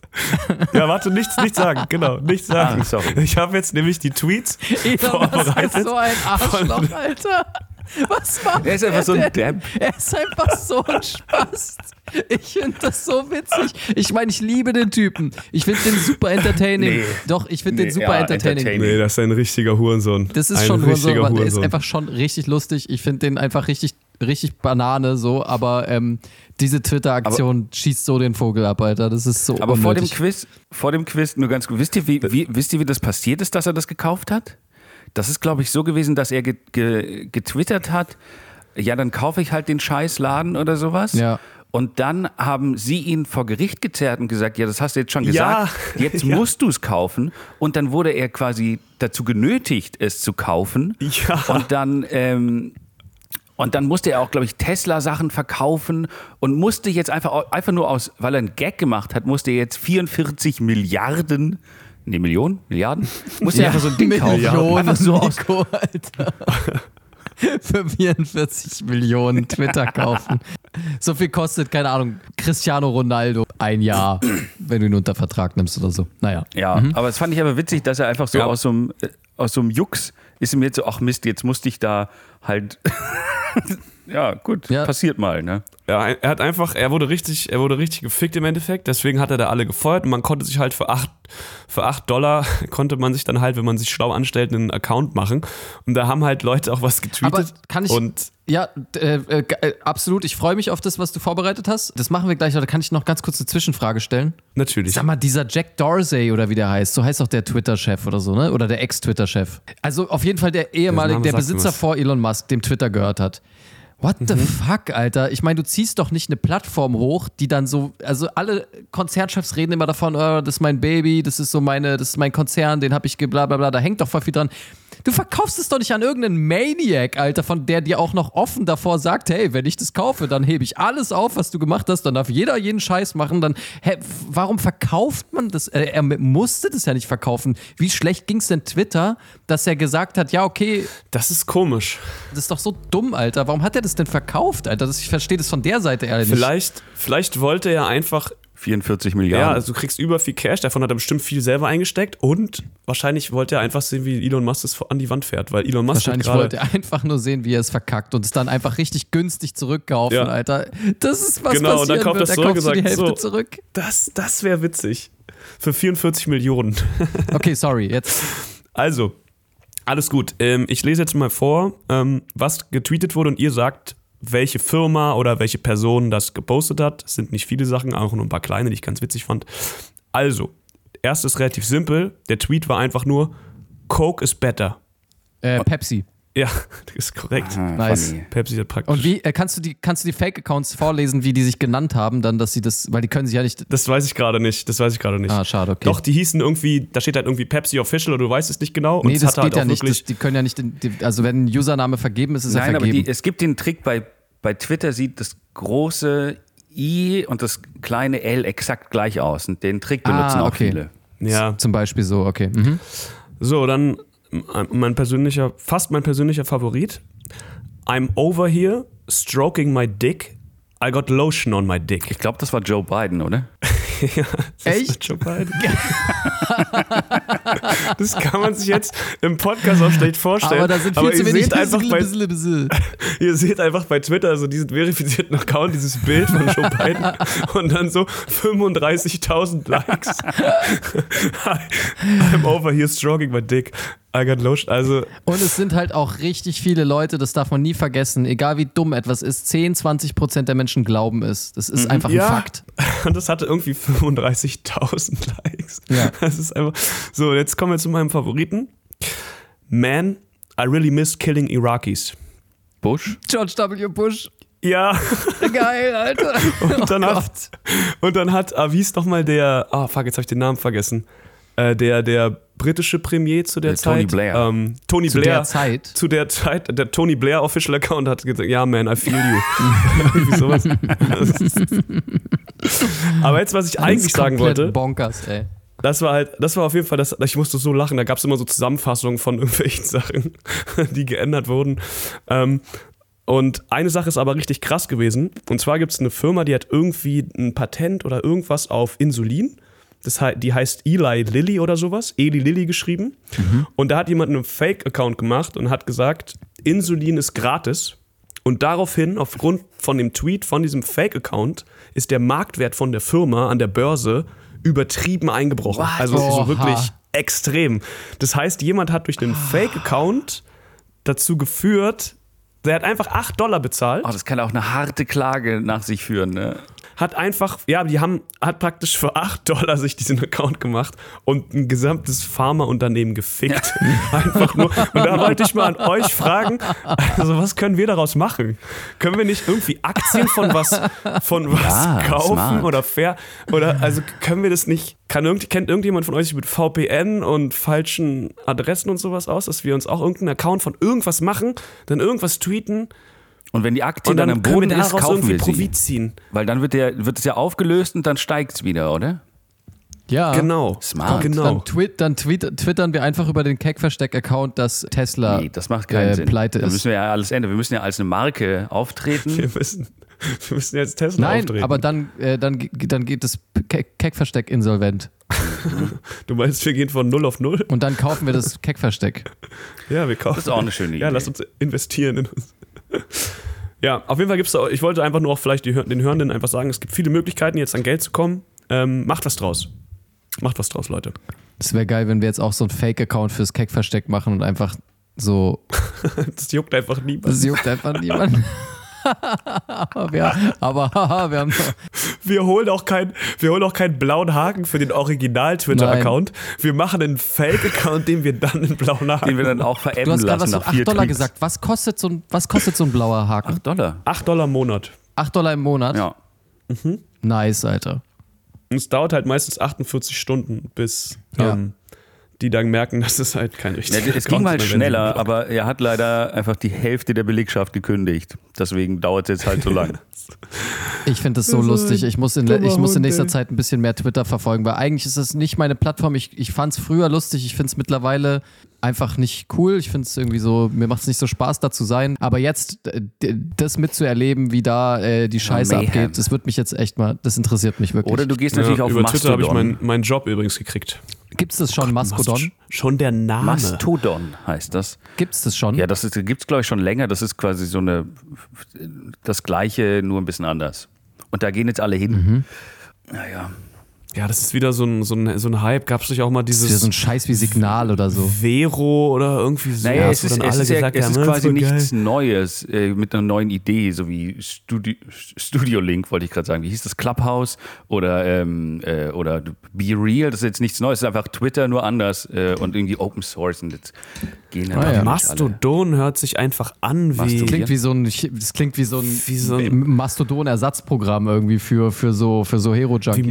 Ja, warte, nichts, nichts sagen, genau, nichts sagen. Ah, sorry. Ich habe jetzt nämlich die Tweets Elon Musk ist vorbereitet. so ein Arschloch, Alter. Was macht Er ist einfach so ein denn? Depp. Er ist einfach so ein Spast. Ich finde das so witzig. Ich meine, ich liebe den Typen. Ich finde den super entertaining. Nee. Doch, ich finde Nee, den super ja, entertaining. entertaining. Nee, das ist ein richtiger Hurensohn. Das ist ein schon Hurensohn, aber der ist Hurensohn. einfach schon richtig lustig. Ich finde den einfach richtig, richtig Banane so, aber ähm, diese Twitter-Aktion schießt so den Vogel ab, Alter. Das ist so Aber vor dem unnötig. Quiz, vor dem Quiz, nur ganz gut, wisst ihr, wie, wie, wisst ihr, wie das passiert ist, dass er das gekauft hat? Das ist, glaube ich, so gewesen, dass er ge, ge, getwittert hat, ja, dann kaufe ich halt den Scheißladen oder sowas. Ja. Und dann haben sie ihn vor Gericht gezerrt und gesagt, ja, das hast du jetzt schon Ja. gesagt, jetzt Ja. musst du es kaufen. Und dann wurde er quasi dazu genötigt, es zu kaufen. Ja. Und dann, ähm, und dann musste er auch, glaube ich, Tesla-Sachen verkaufen und musste jetzt einfach, einfach nur aus, weil er einen Gag gemacht hat, musste er jetzt 44 Milliarden, nee, Millionen, Milliarden, musste er einfach so ein Ding kaufen. Millionen, Einfach so aus, Nico, Alter. Für 44 Millionen Twitter kaufen. So viel kostet, keine Ahnung, Cristiano Ronaldo ein Jahr, wenn du ihn unter Vertrag nimmst oder so. Naja. Ja, aber es fand ich aber witzig, dass er einfach so Ja. aus so einem, äh, aus so einem Jux ist ihm jetzt so, ach Mist, jetzt musste ich da halt, ja, gut, Ja. passiert mal, ne? Ja, er hat einfach, er wurde richtig, er wurde richtig gefickt im Endeffekt, deswegen hat er da alle gefeuert und man konnte sich halt für 8, für 8 Dollar, konnte man sich dann halt, wenn man sich schlau anstellt, einen Account machen und da haben halt Leute auch was getweetet Aber kann ich- und Ja, äh, äh, äh, absolut. Ich freue mich auf das, was du vorbereitet hast. Das machen wir gleich, aber da kann ich noch ganz kurz eine Zwischenfrage stellen. natürlich. Sag mal, dieser Jack Dorsey oder wie der heißt, so heißt auch der Twitter-Chef oder so, ne? Oder der Ex-Twitter-Chef. Also auf jeden Fall der ehemalige, der mir Besitzer vor Elon Musk, dem Twitter gehört hat. What the fuck, Alter? Ich meine, du ziehst doch nicht eine Plattform hoch, die dann so, also alle Konzernchefs reden immer davon, oh, das ist mein Baby, das ist so meine, das ist mein Konzern, den habe ich bla, da hängt doch voll viel dran. Du verkaufst es doch nicht an irgendeinen Maniac, Alter, von der dir auch noch offen davor sagt, hey, wenn ich das kaufe, dann hebe ich alles auf, was du gemacht hast, dann darf jeder jeden Scheiß machen, dann, hä, warum verkauft man das? Äh, er musste das ja nicht verkaufen. Wie schlecht ging es denn Twitter, dass er gesagt hat, ja, okay, Das ist komisch. das ist doch so dumm, Alter. Warum hat er das denn verkauft, Alter? Das, ich verstehe das von der Seite ehrlich. Vielleicht, vielleicht wollte er einfach 44 Ja, Milliarden. also du kriegst über viel Cash, davon hat er bestimmt viel selber eingesteckt und wahrscheinlich wollte er einfach sehen, wie Elon Musk das an die Wand fäährt, weil Elon Musk Wahrscheinlich gerade wollte er einfach nur sehen, wie er es verkackt und es dann einfach richtig günstig zurückkaufen, Ja. Alter. Das ist was Genau, und dann passieren kauft wird. er Er zurück so die Hälfte so. zurück. das, das wäre witzig. Für 44 Millionen. Okay, sorry, jetzt. Also, alles gut. Ähm, ich lese jetzt mal vor, ähm, was getweetet wurde und ihr sagt, welche Firma oder welche Person das gepostet hat. Es sind nicht viele Sachen, auch nur ein paar kleine, die ich ganz witzig fand. Also, erstes relativ simpel. Der Tweet war einfach nur, Coke is better. Äh, Pepsi. Ja, das ist korrekt. Ah, Nice. funny. Pepsi hat praktisch. Und wie, äh, kannst du die, kannst du die Fake-Accounts vorlesen, wie die sich genannt haben, dann, dass sie das, weil die können sich ja nicht. Das weiß ich gerade nicht. Das weiß ich gerade nicht. Ah, schade, okay. Doch, die hießen irgendwie, da steht halt irgendwie Pepsi Official oder du weißt es nicht genau. Und nee, es das hatte geht halt ja auch nicht. wirklich. Das, die können ja nicht, in, die, also wenn ein Username vergeben ist, ist er Nein, aber vergeben. die, es gibt den Trick bei, bei Twitter, sieht das große I und das kleine L exakt gleich aus. Und den Trick benutzen Ah, auch okay. viele. ja. Zum Beispiel so, okay. Mhm. So, dann mein persönlicher, fast mein persönlicher Favorit. I'm over here, stroking my dick. I got lotion on my dick. Ich glaube, das war Joe Biden, oder? ja, das Echt? ist Joe Biden. das kann man sich jetzt im Podcast auch schlecht vorstellen. Aber da sind viel Aber zu ihr wenig seht einfach bei, bisschen, bisschen. Ihr seht einfach bei Twitter also diesen verifizierten Account, dieses Bild von Joe Biden und dann so 35.000 Likes. I'm over here stroking my dick. I got lotion. Also, Und es sind halt auch richtig viele Leute, das darf man nie vergessen, egal wie dumm etwas ist, 10, 20 Prozent der Menschen glauben es. Das ist einfach ein ja. Fakt. Und das hatte irgendwie 35.000 Likes. Ja. Das ist einfach. So, jetzt kommen wir zu meinem Favoriten. Man, I really miss killing Iraqis. Bush? George W. Bush. Ja, Geil, Alter. und dann oh hat, und dann hat, ah, wie ist nochmal der, ah, fuck, jetzt habe ich den Namen vergessen. Äh, der, der britische Premier zu der Der Zeit. Tony Blair. Ähm, Tony Zu Blair. der Zeit. Zu der Zeit, der Tony Blair Official Account hat gesagt, ja, man, I feel you. Irgendwie sowas. Aber jetzt, was ich Das eigentlich ist sagen wollte, Bonkers, ey. das war halt, das war auf jeden Fall, das, ich musste so lachen, da gab es immer so Zusammenfassungen von irgendwelchen Sachen, die geändert wurden. Ähm, und eine Sache ist aber richtig krass gewesen. Und zwar gibt es eine Firma, die hat irgendwie ein Patent oder irgendwas auf Insulin. Das, hei- die heißt Eli Lilly oder sowas. Eli Lilly geschrieben. Und da hat jemand einen Fake-Account gemacht und hat gesagt, Insulin ist gratis. Und daraufhin, aufgrund von dem Tweet von diesem Fake-Account, ist der Marktwert von der Firma an der Börse übertrieben eingebrochen. Also so wirklich extrem. Das heißt, jemand hat durch den Fake-Account dazu geführt, der hat einfach 8 Dollar bezahlt, Oh, das kann auch eine harte Klage nach sich führen. Ne? Hat einfach, ja, die haben, hat praktisch für 8 Dollar sich diesen Account gemacht und ein gesamtes Pharmaunternehmen gefickt. Einfach nur. Und da wollte ich mal an euch fragen, also was können wir daraus machen? Können wir nicht irgendwie Aktien von was, von was Ja, kaufen smart. oder fair? Oder also können wir das nicht, kann irgend, kennt irgendjemand von euch sich mit VPN und falschen Adressen und sowas aus, dass wir uns auch irgendeinen Account von irgendwas machen, dann irgendwas tweeten Und wenn die Aktie dann, dann am können wir Boden ist, kaufen wir sie. Profit ziehen. Weil dann wird, der, wird es ja aufgelöst und dann steigt es wieder, oder? Ja. Genau. Smart. Genau. Dann, tweet, dann tweet, twittern wir einfach über den Keck-Versteck-Account, dass Tesla Nee, das macht keinen äh, Sinn. pleite ist. müssen wir ja alles ändern. Wir müssen ja als eine Marke auftreten. Wir müssen, wir müssen jetzt Tesla Nein, auftreten. aber dann, äh, dann, dann geht das Keck- Keck-Versteck insolvent. du meinst, wir gehen von 0 auf 0? Und dann kaufen wir das Keck-Versteck. Ja, wir kaufen. Das ist auch eine schöne Idee. Ja, lass uns investieren in uns. Ja, auf jeden Fall gibt es da, ich wollte einfach nur auch vielleicht die, den Hörenden einfach sagen, es gibt viele Möglichkeiten, jetzt an Geld zu kommen. Ähm, macht was draus. Macht was draus, Leute. Es wäre geil, wenn wir jetzt auch so einen Fake-Account fürs Keck-Versteck machen und einfach so. Das juckt einfach niemand. Das juckt einfach niemand. aber wir, aber haha, wir haben. Wir holen auch keinen wir keinen blauen Haken für den Original-Twitter-Account. Wir machen einen Fake-Account, den wir dann einen blauen Haken Den wir dann auch veräppen Du hast gerade lassen was nach von vier 8 Dollar Tweets. gesagt. Was kostet, so ein, was kostet so ein blauer Haken? 8 Dollar. 8 Dollar im Monat. 8 Dollar im Monat? Ja. Nice, Alter. Und es dauert halt meistens 48 Stunden, bis Ja. ähm, die dann merken, dass es halt kein Ja, richtiger es ging sie schneller, aber er hat leider einfach die Hälfte der Belegschaft gekündigt. Deswegen dauert es jetzt halt so lang. Ich finde das so Das lustig. Ich muss, in, ich muss in nächster. Zeit ein bisschen mehr Twitter verfolgen, weil eigentlich ist das nicht meine Plattform. Ich, ich fand es früher lustig. Ich finde es mittlerweile einfach nicht cool. Ich finde es irgendwie so, mir macht es nicht so Spaß, da zu sein. Aber jetzt das mitzuerleben, wie da äh, die Scheiße Mayhem. abgeht, das wird mich jetzt echt mal, das interessiert mich wirklich. Oder du gehst natürlich ja, auf über Twitter habe ich Mastodon. meinen meinen Job übrigens gekriegt. Gibt es das schon, Mastodon? Schon der Name. Mastodon heißt das. Gibt es das schon? Ja, das gibt es, glaube ich, schon länger. Das ist quasi so eine, das Gleiche, nur ein bisschen anders. Und da gehen jetzt alle hin. Mhm. Naja. Ja, das ist wieder so ein, so ein, so ein Hype. Gab es nicht auch mal das ist ja dieses so ein Scheiß wie Signal oder so. Vero oder irgendwie so? Naja, es ist, dann es alle ist, ja, gesagt es haben, ist "Ah, quasi geil." nichts Neues äh, mit einer neuen Idee, so wie Studi Studio Link, wollte ich gerade sagen. Wie hieß das? Clubhouse oder, ähm, äh, oder Be Real, das ist jetzt nichts Neues, es ist einfach Twitter nur anders äh, und irgendwie Open Source. Und jetzt gehen dann Ah, ja. Mastodon hört sich einfach an wie. Mastodon. Klingt wie so ein, das klingt wie so ein, Wie so ein- Mastodon-Ersatzprogramm irgendwie für, für so, für so Wie Hero-Junkies.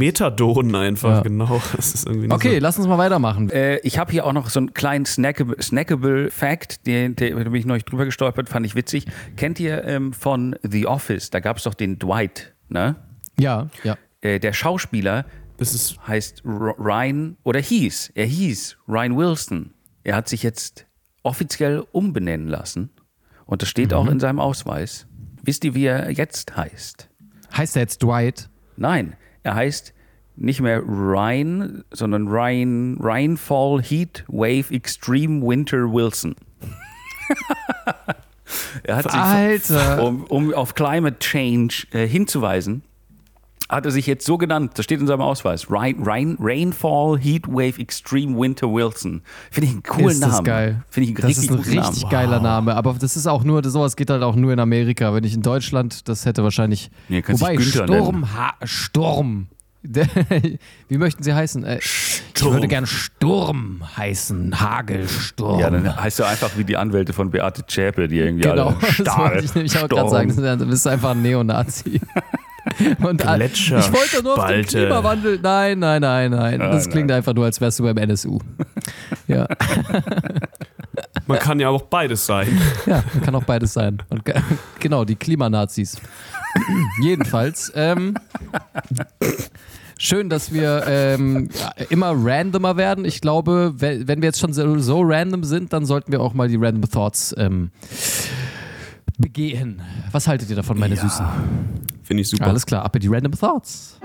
Methadon einfach, Ja. genau. Das ist irgendwie nicht Okay, lass uns mal weitermachen. Äh, ich habe hier auch noch so einen kleinen snackable, snackable Fact, den, der, da bin ich neulich drüber gestolpert, fand ich witzig. Kennt ihr ähm, von The Office? Da gab es doch den Dwight, ne? Ja, ja. Äh, der Schauspieler Das ist heißt R Ryan oder hieß, er hieß Ryan Wilson. Er hat sich jetzt offiziell umbenennen lassen und das steht auch in seinem Ausweis. Wisst ihr, wie er jetzt heißt? Heißt er jetzt Dwight? Nein, er heißt nicht mehr Ryan, sondern Ryan, Rainfall Heat Wave Extreme Winter Wilson. er hat sich, Alter. um, um auf Climate Change äh, hinzuweisen, hat er sich jetzt so genannt, das steht in seinem Ausweis, Rain, Rain, Rainfall Heat Wave Extreme Winter Wilson. Finde ich einen coolen ist das Namen. geil. Finde ich einen Das ist ein richtig Namen. geiler Name. Aber das ist auch nur, sowas geht halt auch nur in Amerika. Wenn ich in Deutschland, das hätte wahrscheinlich. Nee, wobei, Sturm, ha, Sturm. Wie möchten Sie heißen? Äh, Ich würde gern Sturm heißen. Hagelsturm. Ja, dann heißt du einfach wie die Anwälte von Beate Zschäpe, die irgendwie Genau, alle das Stahl, wollte ich nämlich auch gerade sagen. Du bist einfach ein Neonazi. Und Gletscher, ich wollte nur auf den Spalte. Klimawandel. Nein, nein, nein, nein. Das klingt nein. einfach nur, als wärst du beim NSU. Ja, Man kann ja auch beides sein. ja kann auch beides sein. Ge- genau, die Klimanazis. Jedenfalls, ähm, schön, dass wir ähm, ja, immer randomer werden. Ich glaube, we- wenn wir jetzt schon so, so random sind, dann sollten wir auch mal die Random Thoughts ähm, begehen. Was haltet ihr davon, meine Süßen? Finde ich super. Alles klar, ab in die Random Thoughts.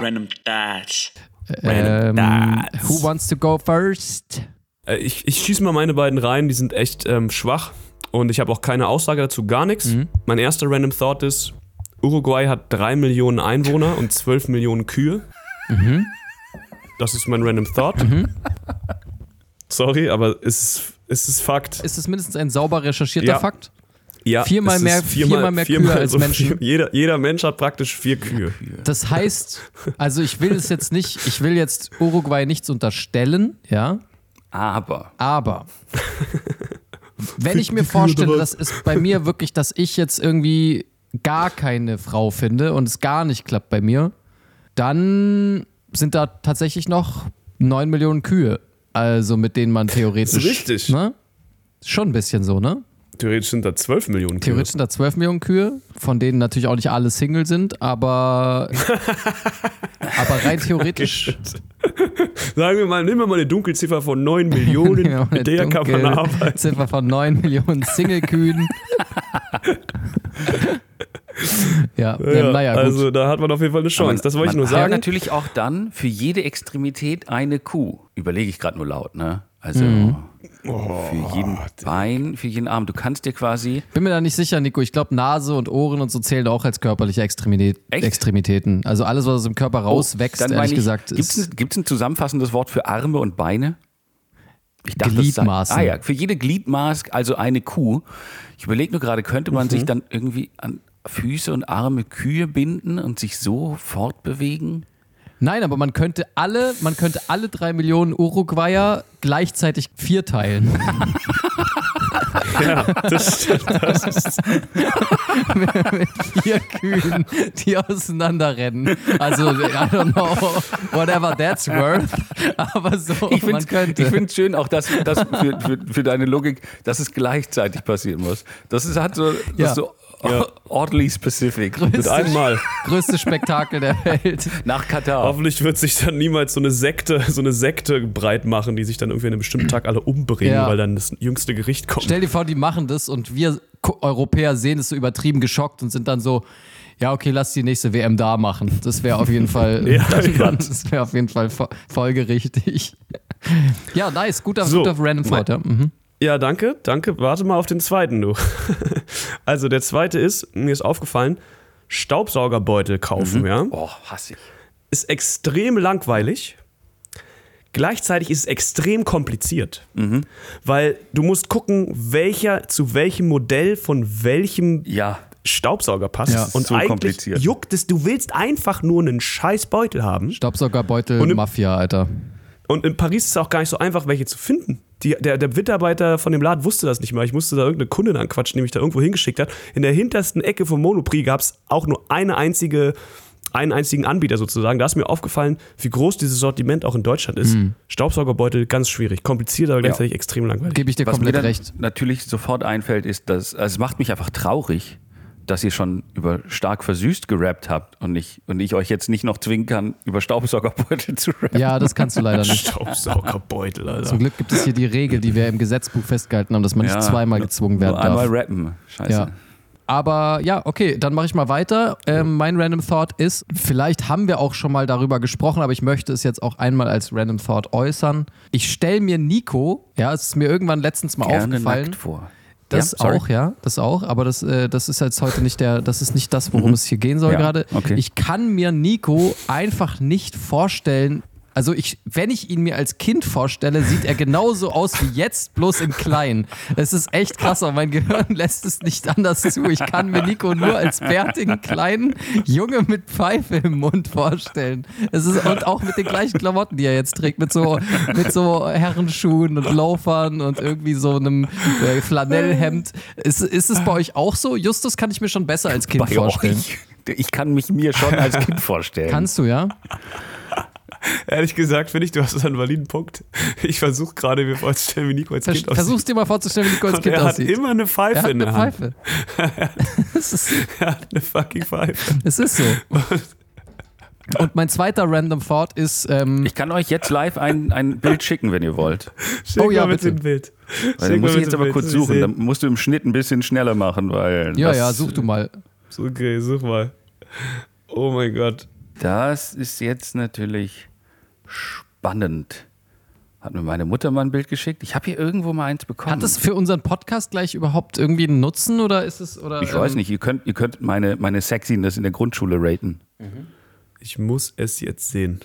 Random Thoughts. Ähm, Thoughts. who wants to go first? Äh, Ich, ich schieße mal meine beiden rein, die sind echt ähm, schwach und ich habe auch keine Aussage dazu, gar nichts. Mhm. Mein erster Random Thought ist, Uruguay hat 3 Millionen Einwohner und 12 Millionen Kühe. Mhm. Das ist mein Random Thought. Sorry, aber es ist, es ist Fakt. Ist es mindestens ein sauber recherchierter Ja. Fakt? Ja, viermal mehr- viermal mehr Kühe als so Menschen. Viel, jeder, jeder Mensch hat praktisch vier Kühe. Das heißt, also ich will es jetzt nicht, ich will jetzt Uruguay nichts unterstellen, ja, Aber aber wenn ich mir vorstelle, das ist bei mir wirklich, dass ich jetzt irgendwie gar keine Frau finde und es gar nicht klappt bei mir, dann sind da tatsächlich noch 9 Millionen Kühe, also mit denen man theoretisch. Das ist richtig. Ne? Schon ein bisschen so, ne? Theoretisch sind da 12 Millionen Kühe. Theoretisch sind da 12 Millionen Kühe, von denen natürlich auch nicht alle Single sind, aber, aber rein theoretisch. Sagen wir mal, nehmen wir mal eine Dunkelziffer von 9 Millionen, mit der kann man arbeiten. Ziffer von 9 Millionen Single-Kühen. ja, ja, naja, gut. also da hat man auf jeden Fall eine Chance. das wollte ich man nur sagen. natürlich auch dann für jede Extremität eine Kuh. Überlege ich gerade nur laut, ne? Also Mhm. Für jeden Bein, für jeden Arm. Du kannst dir quasi Bin mir da nicht sicher, Nico. Ich glaube, Nase und Ohren und so zählen auch als körperliche Extremität, Echt? Extremitäten. Also alles, was aus dem Körper rauswächst, Dann ehrlich ich, gesagt, Gibt es ein, zusammenfassendes Wort für Arme und Beine? Ich das sei- Gliedmaßen. Ah ja, für jede Gliedmaß also eine Kuh. Ich überlege nur gerade, könnte man Mhm. sich dann irgendwie an Füße und Arme Kühe binden und sich so fortbewegen? Nein, aber man könnte alle, man könnte alle drei Millionen Uruguayer gleichzeitig vierteilen. Ja, das stimmt. Das ist, mit vier Kühen, die auseinanderrennen. Also, I don't know, whatever that's worth. Aber so, Ich man finde könnte. ich find's schön, auch das, das für, für, für deine Logik, dass es gleichzeitig passieren muss. Das ist, hat so, Ja. ist so oddly specific. mit einem Mal. größte Spektakel der Welt. Nach Katar. Hoffentlich wird sich dann niemals so eine Sekte, so eine Sekte breit machen, die sich dann irgendwie an einem bestimmten Tag alle umbringen, Ja. weil dann das jüngste Gericht kommt. Stell dir vor, die machen das und wir Europäer sehen es so übertrieben geschockt und sind dann so, ja, okay, lass die nächste WM da machen. Das wäre auf jeden Fall, Ja, dann, ja. das wäre auf jeden Fall fo- folgerichtig. Ja, nice, guter, So, guter Random ja. Mhm. Ja, danke, danke. Warte mal auf den zweiten, du. Also der zweite ist, mir ist aufgefallen, Staubsaugerbeutel kaufen, ja. Oh, hasse ich. Ist extrem langweilig. Gleichzeitig ist es extrem kompliziert. Weil du musst gucken, welcher zu welchem Modell von welchem Ja. Staubsauger passt. Ja, und so eigentlich kompliziert. juckt es, du willst einfach nur einen scheiß Beutel haben. Staubsaugerbeutel Mafia, Alter. Und in Paris ist es auch gar nicht so einfach, welche zu finden. Die, der, der Mitarbeiter von dem Laden wusste das nicht mal. Ich musste da irgendeine Kundin anquatschen, die mich da irgendwo hingeschickt hat. In der hintersten Ecke vom Monoprix gab es auch nur eine einzige, einen einzigen Anbieter sozusagen. Da ist mir aufgefallen, wie groß dieses Sortiment auch in Deutschland ist. Staubsaugerbeutel, ganz schwierig. Kompliziert, aber gleichzeitig extrem langweilig. Gebe ich dir Was mir komplett dann recht. natürlich sofort einfällt, ist, dass also es macht mich einfach traurig, dass ihr schon über stark versüßt gerappt habt und ich, und ich euch jetzt nicht noch zwingen kann, über Staubsaugerbeutel zu rappen. Ja, das kannst du leider nicht. Staubsaugerbeutel, Alter. Zum Glück gibt es hier die Regel, die wir im Gesetzbuch festgehalten haben, dass man nicht Ja, zweimal gezwungen werden Nur einmal darf. rappen. Scheiße. Ja. Aber ja, okay, dann mache ich mal weiter. Ähm, mein Random Thought ist, vielleicht haben wir auch schon mal darüber gesprochen, aber ich möchte es jetzt auch einmal als Random Thought äußern. Ich stelle mir Nico, ja, es ist mir irgendwann letztens mal Gerne aufgefallen. nackt vor. Das Ja, auch, ja, das auch, aber das, äh, das ist jetzt heute nicht der, das ist nicht das, worum es hier gehen soll Ja, gerade. okay. Ich kann mir Nico einfach nicht vorstellen. Also ich, wenn ich ihn mir als Kind vorstelle, sieht er genauso aus wie jetzt, bloß in klein. Es ist echt krass, aber mein Gehirn lässt es nicht anders zu. Ich kann mir Nico nur als bärtigen kleinen Junge mit Pfeife im Mund vorstellen. Es ist und auch mit den gleichen Klamotten, die er jetzt trägt, mit so mit so Herrenschuhen und Loafern und irgendwie so einem äh, Flanellhemd. Ist, ist es bei euch auch so? Justus kann ich mir schon besser als Kind Bei vorstellen. euch. Ich kann mich mir schon als Kind vorstellen. Kannst du ja? Ehrlich gesagt, finde ich, du hast einen validen Punkt. Ich versuche gerade mir vorzustellen, wie Nico als Vers Kind aussieht. versuch's dir mal vorzustellen, wie Nico als Kind er hat aussieht. immer eine Pfeife er hat in eine der Hand. Pfeife. ist, Er hat eine fucking Pfeife. es ist so. Und mein zweiter Random Thought ist, ähm, Ich kann euch jetzt live ein, ein Bild schicken, wenn ihr wollt. Schick Oh ja, mit bitte. dem Bild. Weil dann muss ich jetzt aber Bild, kurz suchen. Dann musst du im Schnitt ein bisschen schneller machen, weil. ja, das, ja, such du mal. Okay, such mal. Oh mein Gott. Das ist jetzt natürlich spannend. Hat mir meine Mutter mal ein Bild geschickt. Ich habe hier irgendwo mal eins bekommen. Hat es für unseren Podcast gleich überhaupt irgendwie einen Nutzen oder ist es oder? ich weiß ähm, nicht, ihr könnt, ihr könnt meine, meine Sexiness in der Grundschule raten. Ich muss es jetzt sehen.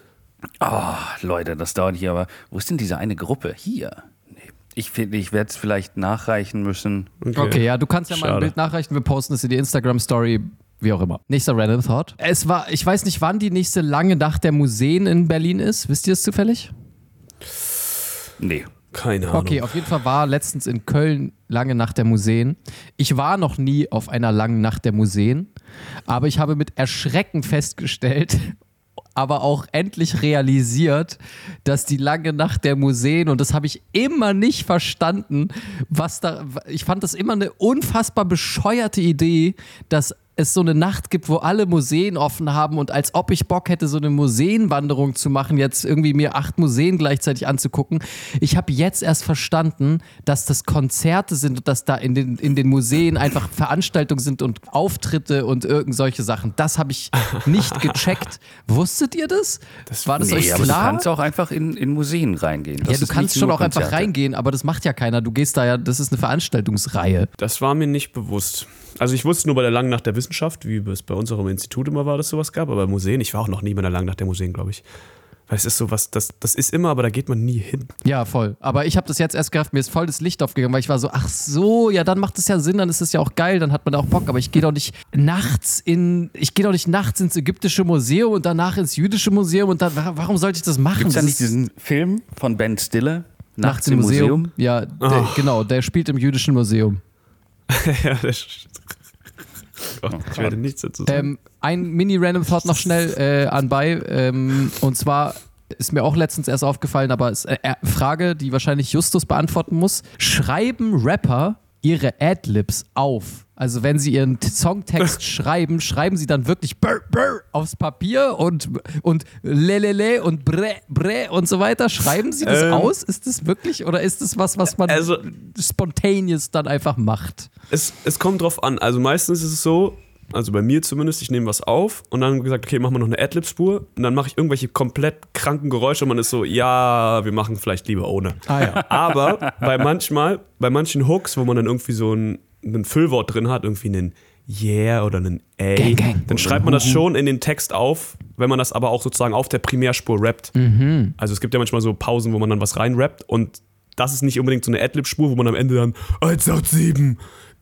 Oh, Leute, das dauert hier aber. Wo ist denn diese eine Gruppe? Hier. Nee. Ich finde, ich werde es vielleicht nachreichen müssen. Okay, ja, du kannst ja mal ein Schade. Bild nachreichen. Wir posten es in die Instagram Story. Wie auch immer. Nächster Random Thought. Es war, ich weiß nicht, wann die nächste lange Nacht der Museen in Berlin ist. Wisst ihr es zufällig? Nee. Keine Ahnung. Okay, auf jeden Fall war letztens in Köln lange Nacht der Museen. Ich war noch nie auf einer langen Nacht der Museen, aber ich habe mit Erschrecken festgestellt, aber auch endlich realisiert, dass die lange Nacht der Museen, und das habe ich immer nicht verstanden, was da, ich fand das immer eine unfassbar bescheuerte Idee, dass es so eine Nacht gibt, wo alle Museen offen haben und als ob ich Bock hätte, so eine Museenwanderung zu machen, jetzt irgendwie mir acht Museen gleichzeitig anzugucken. Ich habe jetzt erst verstanden, dass das Konzerte sind und dass da in den, in den Museen einfach Veranstaltungen sind und Auftritte und irgend solche Sachen. Das habe ich nicht gecheckt. Wusstet ihr das? War das nee, euch aber klar? du kannst auch einfach in, in Museen reingehen. Das ja, du kannst schon auch einfach Konzerte. reingehen, aber das macht ja keiner. Du gehst da ja, das ist eine Veranstaltungsreihe. Das war mir nicht bewusst. Also ich wusste nur bei der Langen Nacht der Wissenschaft, wie es bei uns auch im Institut immer war, dass sowas gab, aber bei Museen, ich war auch noch nie bei der Langen Nacht der Museen, glaube ich. Weil es ist sowas, das, das ist immer, aber da geht man nie hin. Ja, voll. Aber ich habe das jetzt erst gerafft, mir ist voll das Licht aufgegangen, weil ich war so, ach so, ja, dann macht es ja Sinn, dann ist es ja auch geil, dann hat man da auch Bock. Aber ich gehe doch nicht nachts in, ich gehe doch nicht nachts ins ägyptische Museum und danach ins jüdische Museum und dann, wa- warum sollte ich das machen? Gibt es da nicht diesen Film von Ben Stiller? nachts im Museum? Ja, der, Ach. genau, der spielt im jüdischen Museum. ja, das Gott, ich werde nichts dazu sagen. Ähm, ein Mini-Random-Thought noch schnell äh, anbei. Ähm, und zwar ist mir auch letztens erst aufgefallen, aber es ist eine Frage, die wahrscheinlich Justus beantworten muss. Schreiben Rapper ihre Adlibs auf? Also wenn sie ihren Songtext schreiben, schreiben sie dann wirklich brr, brr aufs Papier und, und lelele und bre, bre und so weiter? Schreiben sie das Ähm. aus? Ist das wirklich oder ist das was, was man Also- spontaneous dann einfach macht? Es, es kommt drauf an. Also meistens ist es so, also bei mir zumindest, ich nehme was auf und dann gesagt, okay, machen wir noch eine Adlib-Spur und dann mache ich irgendwelche komplett kranken Geräusche und man ist so, ja, wir machen vielleicht lieber ohne. Ah ja. Aber bei manchmal, bei manchen Hooks, wo man dann irgendwie so ein, ein Füllwort drin hat, irgendwie einen Yeah oder einen A, Gang, gang. dann schreibt man das schon in den Text auf, wenn man das aber auch sozusagen auf der Primärspur rappt. Also es gibt ja manchmal so Pausen, wo man dann was reinrappt und das ist nicht unbedingt so eine Adlib-Spur, wo man am Ende dann 187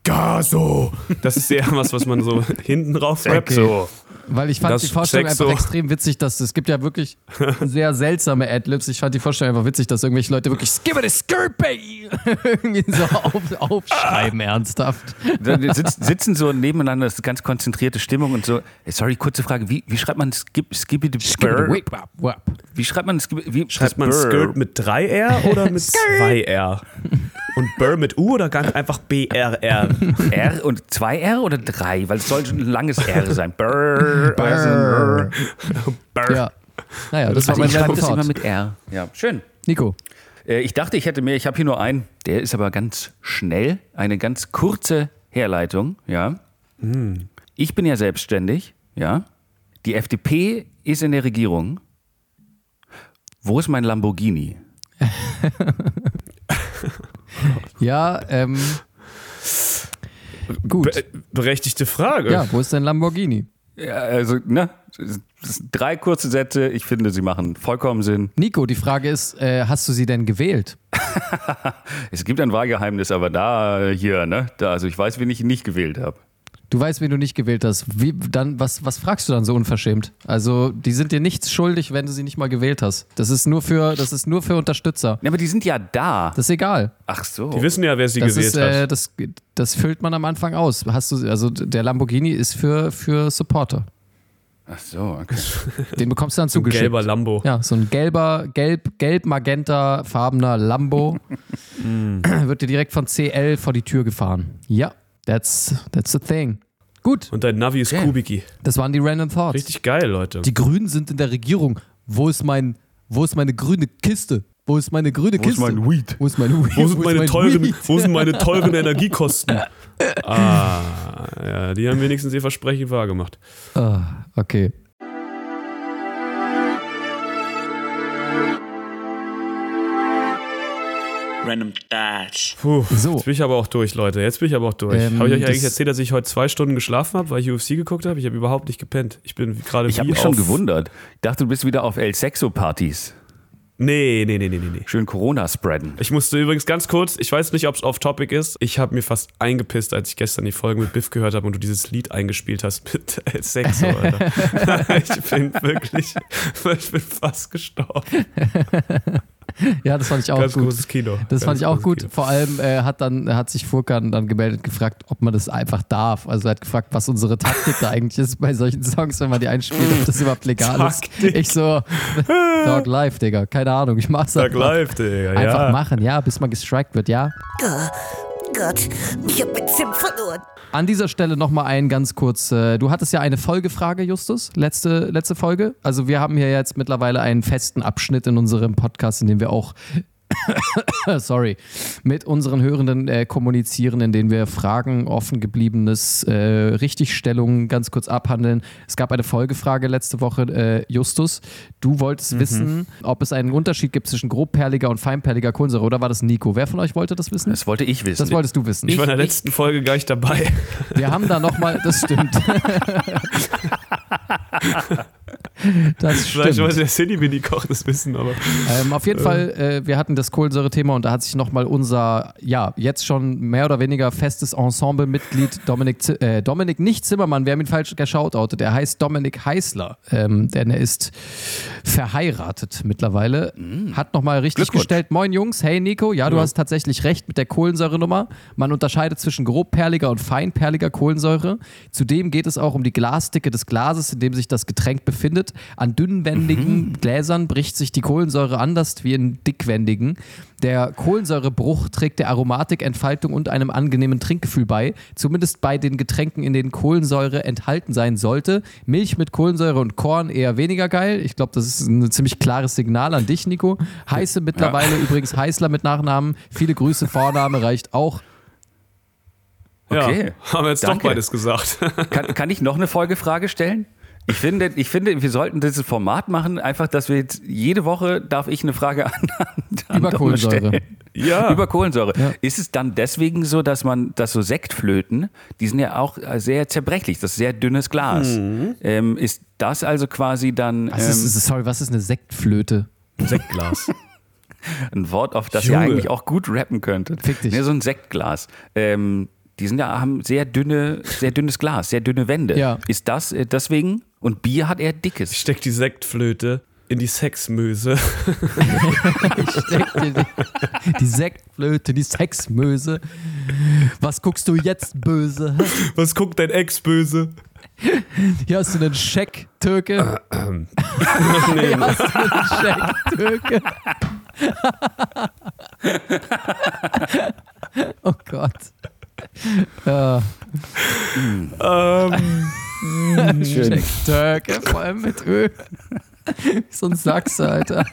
Gaso. Das ist eher was, was man so hinten drauf rappt. So. Weil ich fand Das die Vorstellung einfach du. extrem witzig, dass es gibt ja wirklich sehr seltsame Adlibs. Ich fand die Vorstellung einfach witzig, dass irgendwelche Leute wirklich Skibbity Skirt Baby irgendwie so auf, aufschreiben, ernsthaft. Dann sitz, sitzen so nebeneinander, das ist eine ganz konzentrierte Stimmung und so. Hey, sorry, kurze Frage. Wie, wie schreibt man Skip, Skippy Skibbity Wap. Wie schreibt man Skip, wie Schreibt man? Skirt mit 3 R oder mit 2 R? Und Burr mit U oder ganz einfach BRR? R und zwei R oder drei? Weil es soll schon ein langes R sein. Burr. Burr. Burr. Ja. Naja, das war Also mein ich schreibe das immer Thought. mit R. Ja, schön. Nico. Äh, Ich dachte, ich hätte mehr. Ich habe hier nur einen. Der ist aber ganz schnell. Eine ganz kurze Herleitung. Ja. Ich bin ja selbstständig. Ja. Die FDP ist in der Regierung. Wo ist mein Lamborghini? Ja, ähm. Gut. Be berechtigte Frage. Ja, wo ist dein Lamborghini? Ja, also, ne? Drei kurze Sätze. Ich finde, sie machen vollkommen Sinn. Nico, die Frage ist, äh, hast du sie denn gewählt? Es gibt ein Wahlgeheimnis, aber da hier, ne? Da, also ich weiß, wen ich nicht gewählt habe. Du weißt, wen du nicht gewählt hast. Wie, dann, was, was fragst du dann so unverschämt? Also, die sind dir nichts schuldig, wenn du sie nicht mal gewählt hast. Das ist nur für, das ist nur für Unterstützer. Ja, aber die sind ja da. Das ist egal. Ach so. Die wissen ja, wer sie Das, gewählt ist, äh, hat. das, das füllt man am Anfang aus. Hast du, also der Lamborghini ist für, für Supporter. Ach so, okay. Den bekommst du dann So ein zugeschickt. gelber Lambo. Ja, so ein gelber, gelb, gelb-magenta farbener Lambo wird dir direkt von CL vor die Tür gefahren. Ja, that's, that's the thing. Gut, Und dein Navi ist Okay. Kubiki. das waren die Random Thoughts. Richtig geil, Leute. Die Grünen sind in der Regierung. Wo ist mein, wo ist meine grüne Kiste? Wo ist meine grüne Kiste? Weed? Wo ist mein Weed? Wo sind, meine mein teuren, Weed? wo sind meine teuren Energiekosten? ah, ja, die haben wenigstens ihr Versprechen wahrgemacht. Ah, okay. Random Thoughts. Puh, So. jetzt bin ich aber auch durch, Leute. Jetzt bin ich aber auch durch. Ähm, habe ich euch eigentlich erzählt, dass ich heute zwei Stunden geschlafen habe, weil ich UFC geguckt habe? Ich habe überhaupt nicht gepennt. Ich bin gerade Ich habe mich schon gewundert. Ich dachte, du bist wieder auf El Sexo-Partys. Nee, nee, nee, nee, nee, nee. Schön Corona spreaden. Ich musste übrigens ganz kurz, ich weiß nicht, ob es off-topic ist, ich habe mir fast eingepisst, als ich gestern die Folge mit Biff gehört habe und du dieses Lied eingespielt hast mit El Sexo, Alter. ich bin wirklich, ich bin fast gestorben. Ja, das fand ich auch Ganz gut. großes Kino. Das Ganz fand ich auch gut. Kino. Vor allem äh, hat dann hat sich Furkan dann gemeldet gefragt, ob man das einfach darf. Also er hat gefragt, was unsere Taktik da eigentlich ist bei solchen Songs, wenn man die einspielt, ob das überhaupt legal ist. Ich so, Dog live, Digga. Keine Ahnung, ich mach's einfach. live, Digga. Einfach ja. machen, ja, bis man gestrikt wird, ja. Gott, ich hab mein Zimt verloren. An dieser Stelle nochmal ein ganz kurz. Äh, du hattest ja eine Folgefrage, Justus, letzte, letzte Folge. Also wir haben hier jetzt mittlerweile einen festen Abschnitt in unserem Podcast, in dem wir auch sorry, mit unseren Hörenden äh, kommunizieren, in denen wir Fragen, offen gebliebenes, äh, Richtigstellungen ganz kurz abhandeln. Es gab eine Folgefrage letzte Woche, äh, Justus. Du wolltest Mhm. wissen, ob es einen Unterschied gibt zwischen grobperliger und feinperliger Kohlensäure, oder war das Nico? Wer von euch wollte das wissen? Das wollte ich wissen. Das wolltest du wissen. Ich war in der letzten Folge gar nicht dabei. Wir haben da nochmal, das stimmt. das Vielleicht stimmt. weiß der Cindy Koch das wissen, aber. Ähm, auf jeden Fall, äh, wir hatten das Kohlensäure-Thema und da hat sich nochmal unser, ja, jetzt schon mehr oder weniger festes Ensemble-Mitglied Dominik, Z äh, Dominik nicht Zimmermann, wir haben ihn falsch geschautoutet, er heißt Dominik Heißler, ähm, denn er ist verheiratet mittlerweile, hat nochmal richtig gestellt, moin Jungs, hey Nico, ja, du Ja. hast tatsächlich recht mit der Kohlensäurenummer, man unterscheidet zwischen grobperliger und feinperliger Kohlensäure, zudem geht es auch um die Glasdicke des Glases, in dem sich das Getränk befindet, an dünnwendigen Gläsern bricht sich die Kohlensäure anders wie in dickwendigen. Der Kohlensäurebruch trägt der Aromatikentfaltung und einem angenehmen Trinkgefühl bei, zumindest bei den Getränken, in denen Kohlensäure enthalten sein sollte. Milch mit Kohlensäure und Korn eher weniger geil. Ich glaube, das ist ein ziemlich klares Signal an dich, Nico. Heiße mittlerweile übrigens Heißler mit Nachnamen. Viele Grüße, Vorname reicht auch. Okay. Ja, haben wir jetzt Danke. doch beides gesagt. Kann, kann ich noch eine Folgefrage stellen? Ich finde, ich finde, wir sollten dieses Format machen, einfach, dass wir jetzt jede Woche darf ich eine Frage an, an Über Kohlensäure. stellen. Ja. Über Kohlensäure. Ja. Ist es dann deswegen so, dass man, dass so Sektflöten, die sind ja auch sehr zerbrechlich, das ist sehr dünnes Glas. Mhm. Ähm, ist das also quasi dann Was ähm, ist, sorry, was ist eine Sektflöte? Sektglas. ein Wort, auf das Junge. ihr eigentlich auch gut rappen könntet? Fick dich. Nee, so ein Sektglas. Ähm, die sind ja, haben sehr dünne, sehr dünnes Glas, sehr dünne Wände. Ja. Ist das äh, deswegen? Und Bier hat eher dickes. Steck die Sektflöte in die Sexmöse. Steck dir die, die Sektflöte, die Sexmöse. Was guckst du jetzt böse? Was guckt dein Ex böse? Hier hast du einen Scheck, Türke. Hier hast du einen Scheck, Türke. oh Gott. Ja, Ähm, Scheck, Türke, vor allem mit Öl. so ein Sachse, Alter.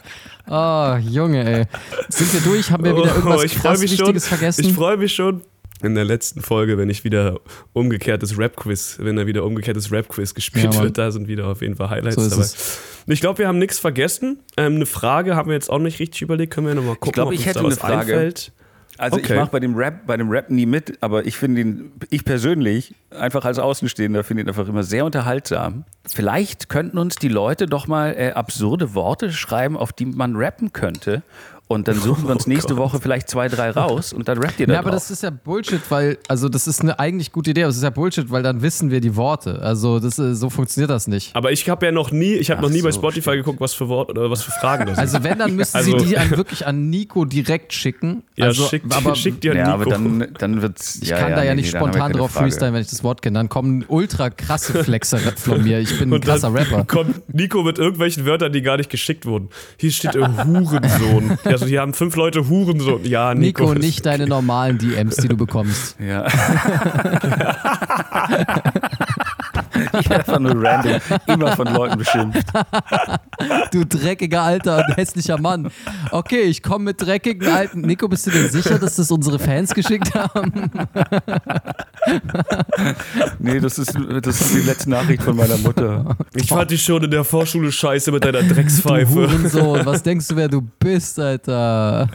Oh, Junge, ey. Sind wir durch? Haben wir wieder irgendwas Oh, ich freu krass mich schon. Wichtiges vergessen? Ich freue mich schon. In der letzten Folge, wenn ich wieder umgekehrtes Rap-Quiz, wenn da wieder umgekehrtes Rap-Quiz gespielt Ja, wird, da sind wieder auf jeden Fall Highlights So dabei. es. Ich glaube, wir haben nichts vergessen. Ähm, eine Frage haben wir jetzt auch nicht richtig überlegt. Können wir nochmal gucken, glaub, ob ich uns hätte da eine was Frage. einfällt. Also Okay. ich mache bei dem Rap, bei dem Rap nie mit, aber ich finde ihn, ich persönlich, einfach als Außenstehender, finde ihn einfach immer sehr unterhaltsam. Vielleicht könnten uns die Leute doch mal äh, absurde Worte schreiben, auf die man rappen könnte. Und dann suchen wir uns nächste Woche vielleicht zwei, drei raus und dann rappt ihr da Ja, aber drauf. das ist ja Bullshit, weil, also das ist eine eigentlich gute Idee, aber es ist ja Bullshit, weil dann wissen wir die Worte. Also das, ist- so funktioniert das nicht. Aber ich habe ja noch nie, ich habe noch nie bei so, Spotify stimmt. geguckt, was für Wort oder was für Fragen das sind. Also wenn, dann müssten Also- sie die an, wirklich an Nico direkt schicken. ja, also, schick, aber schick dir ja, Nico. aber dann, dann wird's. ich kann da ja nicht spontan drauf freestylen, wenn ich das Wort kenne. Dann kommen ultra krasse Flexer von mir. Ich bin ein Und dann krasser Rapper. kommt Nico mit irgendwelchen Wörtern, die gar nicht geschickt wurden. Hier steht äh, Hurensohn. Also hier haben fünf Leute Hurensohn. Ja, Nico. Nico, nicht deine normalen DMs, die du bekommst. Ja. ich werde einfach nur random immer von Leuten beschimpft. Du dreckiger alter und hässlicher Mann. Okay, ich komme mit dreckigen alten. Nico, bist du dir sicher, dass das unsere Fans geschickt haben? Nee, das ist, das ist die letzte Nachricht von meiner Mutter. Ich fand dich schon in der Vorschule scheiße mit deiner Du Dreckspfeife. Hurensohn, was denkst du, wer du bist, Alter?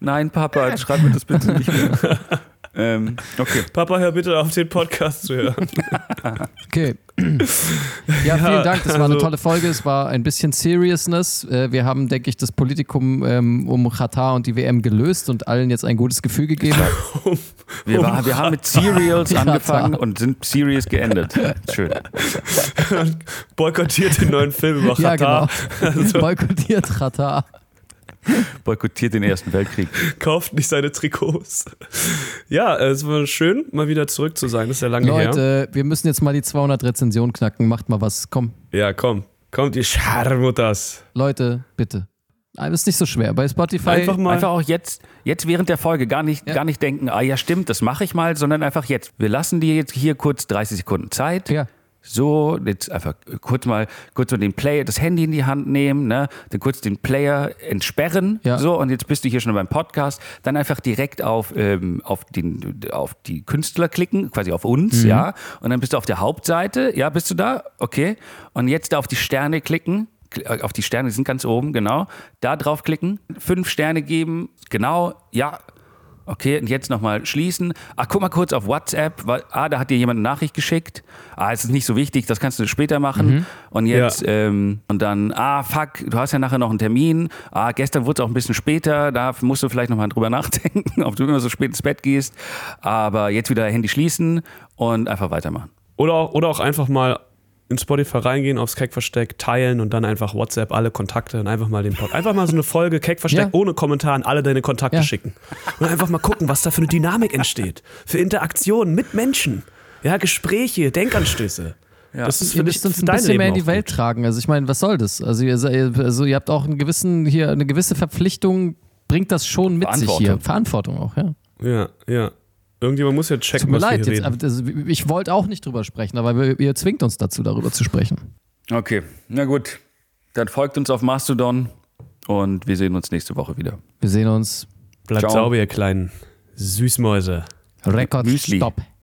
Nein, Papa, schreib mir das bitte nicht mehr. ähm, okay. Papa, hör bitte auf, den Podcast zu hören. Okay. Ja, vielen Dank. Das war eine also- tolle Folge. Es war ein bisschen Seriousness. Äh, Wir haben, denke ich, das Politikum ähm, um Katar und die WM gelöst und allen jetzt ein gutes Gefühl gegeben. Wir, war, wir haben mit Serials Ja, angefangen klar. und sind Serious geendet. Schön. Boykottiert den neuen Film über Ja, Katar. genau. Boykottiert Katar. Boykottiert den Ersten Weltkrieg. Kauft nicht seine Trikots. Ja, es war schön, mal wieder zurück zu sein. Das ist ja lange her. Leute, wir müssen jetzt mal die 200 Rezensionen knacken. Macht mal was. Komm, Ja, komm. Kommt, ihr Scharmutters. Leute, bitte. Ah, Das ist nicht so schwer. Bei Spotify. Einfach mal. Einfach auch jetzt, jetzt während der Folge gar nicht, Ja. gar nicht denken, ah ja stimmt, das mache ich mal, sondern einfach jetzt. Wir lassen dir jetzt hier kurz 30 Sekunden Zeit. Ja. So, jetzt einfach kurz mal, kurz mal den Player, das Handy in die Hand nehmen, ne? Dann kurz den Player entsperren. Ja. So, und jetzt bist du hier schon beim Podcast. Dann einfach direkt auf, ähm, auf, den, auf die Künstler klicken, quasi auf uns, ja. Und dann bist du auf der Hauptseite. Ja, bist du da? Okay. Und jetzt da auf die Sterne klicken. Kl- äh, Auf die Sterne, die sind ganz oben, genau. Da draufklicken, fünf Sterne geben, genau, ja. Okay, und jetzt nochmal schließen. Ach, guck mal kurz auf WhatsApp. Weil, ah, da hat dir jemand eine Nachricht geschickt. Ah, es ist nicht so wichtig, das kannst du später machen. Und jetzt, ähm, und dann, ah, fuck, du hast ja nachher noch einen Termin. Ah, gestern wurde es auch ein bisschen später. Da musst du vielleicht nochmal drüber nachdenken, ob du immer so spät ins Bett gehst. Aber jetzt wieder Handy schließen und einfach weitermachen. Oder auch, oder auch einfach mal in Spotify reingehen, aufs Keck-Versteck, teilen und dann einfach WhatsApp alle Kontakte und einfach mal den Pod. Einfach mal so eine Folge Keck-Versteck Ja. ohne Kommentar an alle deine Kontakte Ja. schicken. Und einfach mal gucken, was da für eine Dynamik entsteht. Für Interaktionen mit Menschen. Ja, Gespräche, Denkanstöße. Das ist Ihr für dich müsst uns ein bisschen Leben mehr in die Welt gut. tragen. Also ich meine, was soll das? Also ihr, also ihr habt auch einen gewissen, hier eine gewisse Verpflichtung, bringt das schon mit sich hier. Verantwortung. Verantwortung auch, ja. Ja, ja. Irgendjemand muss ja checken, Tut mir was leid, wir hier jetzt, das, ich wollte auch nicht drüber sprechen, aber ihr, ihr zwingt uns dazu, darüber zu sprechen. Okay, na gut. Dann folgt uns auf Mastodon und wir sehen uns nächste Woche wieder. Wir sehen uns. Bleibt Ciao. sauber, ihr kleinen Süßmäuse. Rekord, Müsli. stopp.